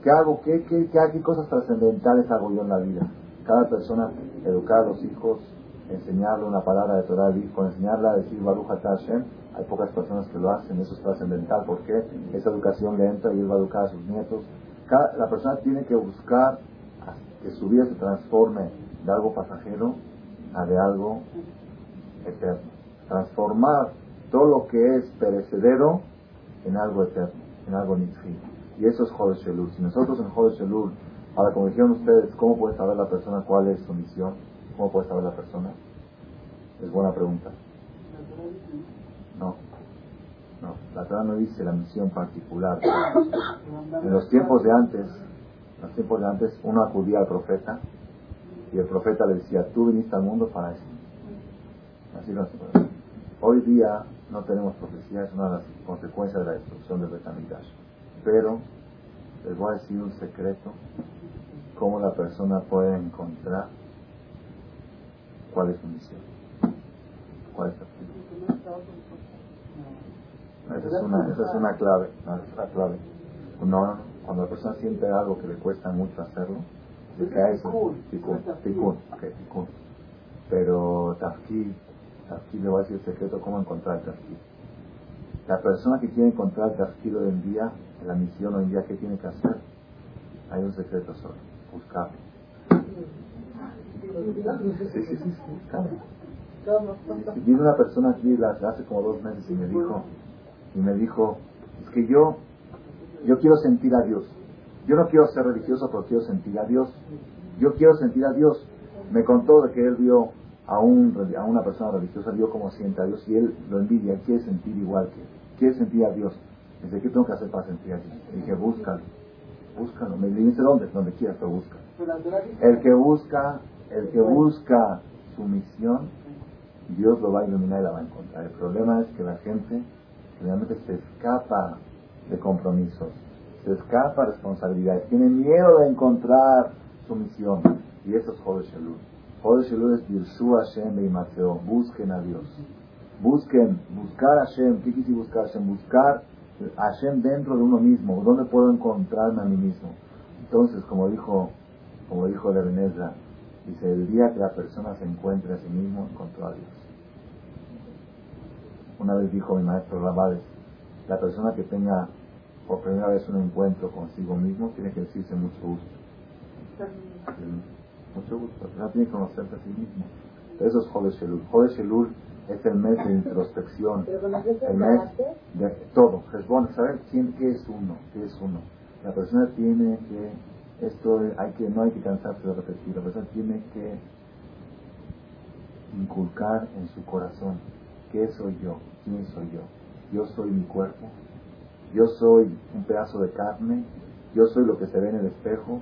¿Qué hago? ¿Qué, qué, qué, cosas trascendentales hago yo en la vida? Cada persona, educar a los hijos, enseñarle una palabra de Torah al hijo, enseñarle a decir Baruch Hashem, hay pocas personas que lo hacen, eso es trascendental, porque esa educación le entra y él va a educar a sus nietos. La persona tiene que buscar que su vida se transforme de algo pasajero a de algo eterno. Transformar todo lo que es perecedero en algo eterno, en algo nitri. Y eso es Jodesh Shelur. Si nosotros en Jodesh Shelur, ahora como dijeron ustedes, ¿cómo puede saber la persona cuál es su misión? ¿Cómo puede saber la persona? Es buena pregunta. No. No, la Torah no dice la misión particular. En los tiempos de antes, en los tiempos de antes, uno acudía al profeta y el profeta le decía, tú viniste al mundo para eso. Así no se Hoy día no tenemos profecía, es una de las consecuencias de la destrucción del Betamigdash. Pero les voy a decir un secreto, cómo la persona puede encontrar cuál es su misión. ¿Cuál es esa es, una, esa es una clave, una clave. No, cuando la persona siente algo que le cuesta mucho hacerlo, pero Tafkid, Tafkid le voy a decir el secreto cómo encontrar Tafkid. La persona que quiere encontrar el Tafkid hoy en día, la misión hoy en día, ¿qué tiene que hacer? Hay un secreto solo, buscarlo. Sí, sí, sí. Vino una persona aquí hace como dos meses y me dijo, y me dijo, es que yo, yo quiero sentir a Dios. Yo no quiero ser religioso, pero quiero sentir a Dios. Yo quiero sentir a Dios. Me contó de que él vio a, un, a una persona religiosa, vio cómo siente a Dios y él lo envidia, quiere sentir igual que él. Quiere sentir a Dios. Dice, ¿qué tengo que hacer para sentir a Dios? Dije, búscalo. Búscalo. Me dice, ¿dónde? Donde quieras, pero busca. El que busca, el que busca su misión, Dios lo va a iluminar y la va a encontrar. El problema es que la gente realmente se escapa de compromisos se escapa responsabilidades, tiene miedo de encontrar su misión. Y eso es Jodesh Elul. Jodesh Elul es Dirshu Hashem y Mateo. Busquen a Dios. Busquen, buscar a Hashem. ¿Qué quise buscar a Hashem? Buscar a Hashem dentro de uno mismo. ¿Dónde puedo encontrarme a mí mismo? Entonces, como dijo, como dijo Lernesra, dice, el día que la persona se encuentre a sí mismo, encontró a Dios. Una vez dijo mi maestro Rabades, la persona que tenga por primera vez un encuentro consigo mismo, tiene que decirse mucho gusto. Mucho gusto, la tiene que conocerse a sí mismo. Eso es Jode Shelul. Es el mes de introspección, el mes de todo. Bueno saber quién, qué es uno, qué es uno. La persona tiene que, esto hay que, no hay que cansarse de repetir, la persona tiene que inculcar en su corazón qué soy yo, quién soy yo. Yo soy mi cuerpo, yo soy un pedazo de carne, yo soy lo que se ve en el espejo,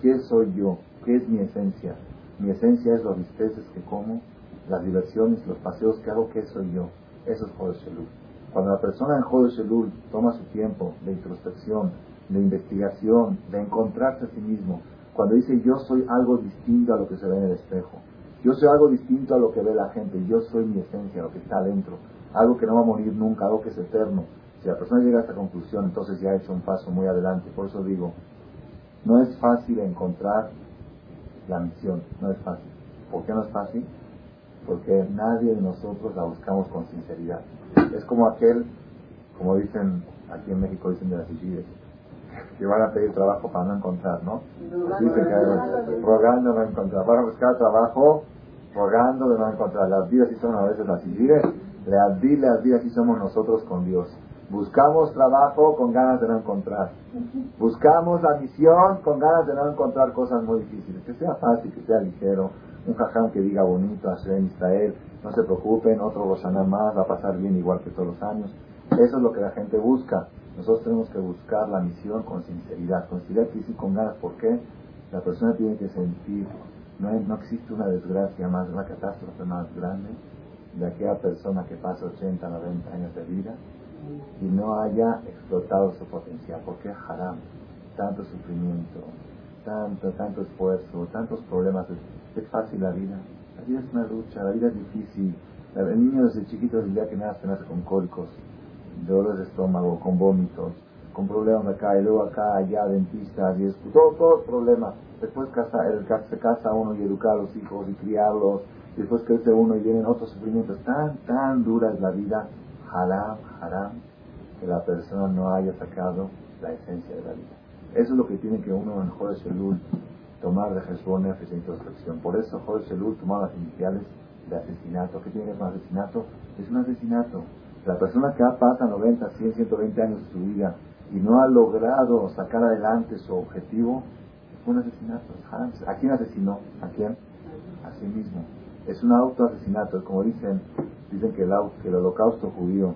¿qué soy yo? ¿Qué es mi esencia? Mi esencia es los bisteces que como, las diversiones, los paseos que hago, ¿qué soy yo? Eso es Jodesh Elul. Cuando la persona en Jodesh Elul toma su tiempo de introspección, de investigación, de encontrarse a sí mismo, cuando dice yo soy algo distinto a lo que se ve en el espejo, yo soy algo distinto a lo que ve la gente, yo soy mi esencia, lo que está adentro, algo que no va a morir nunca, algo que es eterno. Si la persona llega a esta conclusión, entonces ya ha hecho un paso muy adelante. Por eso digo, no es fácil encontrar la misión, no es fácil. ¿Por qué no es fácil? Porque nadie de nosotros la buscamos con sinceridad. Es como aquel, como dicen aquí en México, dicen de las Isidres, que van a pedir trabajo para no encontrar, ¿no? Dicen que rogando no encontrar. Van a buscar trabajo rogando de no encontrar. Las vidas sí son a veces las Isidres. Leadí, leadí, así somos nosotros con Dios. Buscamos trabajo con ganas de no encontrar. Buscamos la misión con ganas de no encontrar cosas muy difíciles. Que sea fácil, que sea ligero. Un jajam que diga bonito, Hashem, Israel. No se preocupen, otro Roshaná más, va a pasar bien igual que todos los años. Eso es lo que la gente busca. Nosotros tenemos que buscar la misión con sinceridad. Con sinceridad y con ganas. ¿Por qué? La persona tiene que sentir, no, no existe una desgracia más, una catástrofe más grande de aquella persona que pasa 80, 90 años de vida y no haya explotado su potencial. porque haram? Tanto sufrimiento, tanto, tanto esfuerzo, tantos problemas. Es fácil la vida. La vida es una lucha, la vida es difícil. El niño desde chiquito, desde el día que nace, nace con cólicos, dolores de estómago, con vómitos, con problemas acá y luego acá, allá, dentistas, y es, todo, todo problema. Después se casa uno y educa a los hijos y criarlos, después crece uno y vienen otros sufrimientos. Tan, tan dura es la vida, haram, haram, que la persona no haya sacado la esencia de la vida. Eso es lo que tiene que uno en Jodesh tomar de Jesús esa introspección. Por eso Jodesh Elul tomaba las iniciales de asesinato. ¿Qué tiene que con asesinato? Es un asesinato. La persona que pasa 90, 100, 120 años de su vida y no ha logrado sacar adelante su objetivo, es un asesinato. ¿A quién asesinó? ¿A quién? A sí mismo. Es un autoasesinato. Como dicen, dicen que el, que el holocausto judío,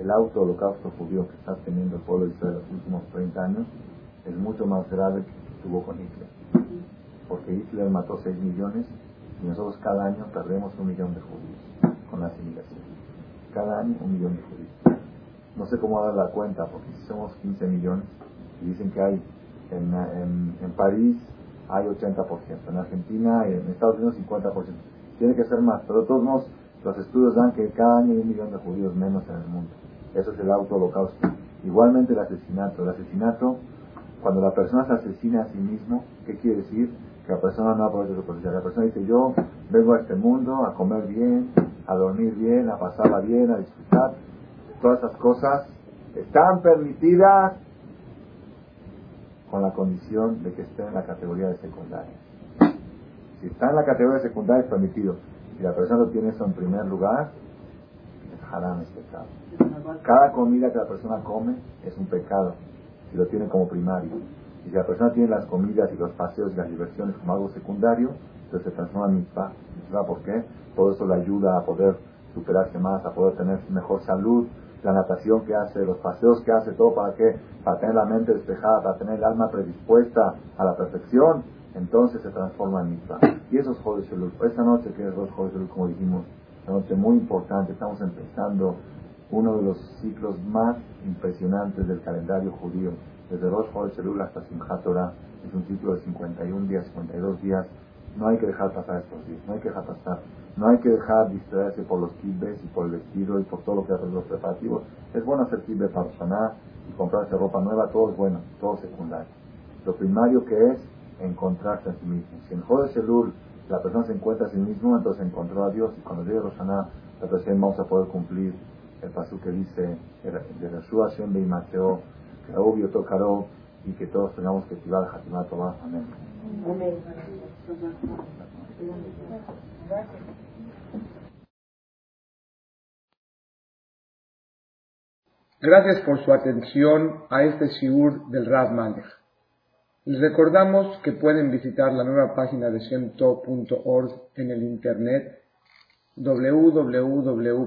el auto-holocausto judío que está teniendo el pueblo de Israel los últimos 30 años, es mucho más grave que tuvo con Hitler. Porque Hitler mató 6 millones y nosotros cada año perdemos un millón de judíos con la asimilación. Cada año un millón de judíos. No sé cómo dar la cuenta, porque si somos 15 millones, y dicen que hay en, en, en París hay 80%, en Argentina y en Estados Unidos 50%. Tiene que ser más, pero todos modos los estudios dan que cada año hay un millón de judíos menos en el mundo. Eso es el auto-holocausto. Igualmente el asesinato. El asesinato, cuando la persona se asesina a sí mismo, ¿qué quiere decir? Que la persona no aprovecha su potencial. La persona dice, yo vengo a este mundo a comer bien, a dormir bien, a pasarla bien, a disfrutar. Todas esas cosas están permitidas con la condición de que esté en la categoría de secundaria. Si está en la categoría de secundaria es permitido. Si la persona lo tiene eso en primer lugar, es haram, es pecado. Cada comida que la persona come es un pecado, lo tiene como primario. Y si la persona tiene las comidas y los paseos y las diversiones como algo secundario, entonces se transforma en mitzvah. ¿Mitzvah por qué? Todo eso le ayuda a poder superarse más, a poder tener mejor salud, la natación que hace, los paseos que hace, todo para qué? Para tener la mente despejada, para tener el alma predispuesta a la perfección, entonces se transforma en mitzvah. Y eso es Jodesh. Esta noche que es Jodesh como dijimos, una noche muy importante, estamos empezando uno de los ciclos más impresionantes del calendario judío. Desde Rosh Chodesh Elul hasta Simchat Torah, es un ciclo de 51 días, 52 días. No hay que dejar pasar estos días, no hay que dejar pasar. No hay que dejar distraerse por los kibbes y por el vestido y por todo lo que hacen los preparativos. Es bueno hacer kibbes para sanar y comprarse ropa nueva, todo es bueno, todo secundario. Lo primario que es encontrarse a sí mismo. Si en Jodesh Elul la persona se encuentra a sí mismo, entonces encontró a Dios y cuando llegue Roshaná, entonces vamos a poder cumplir el paso que dice de la Shuación de Imacheo, que obvio tocaró y que todos tengamos que activar el Hatimat Amén. Amén. Gracias por su atención a este Sigur del Rav Malek. Les recordamos que pueden visitar la nueva página de Shemto.org en el internet www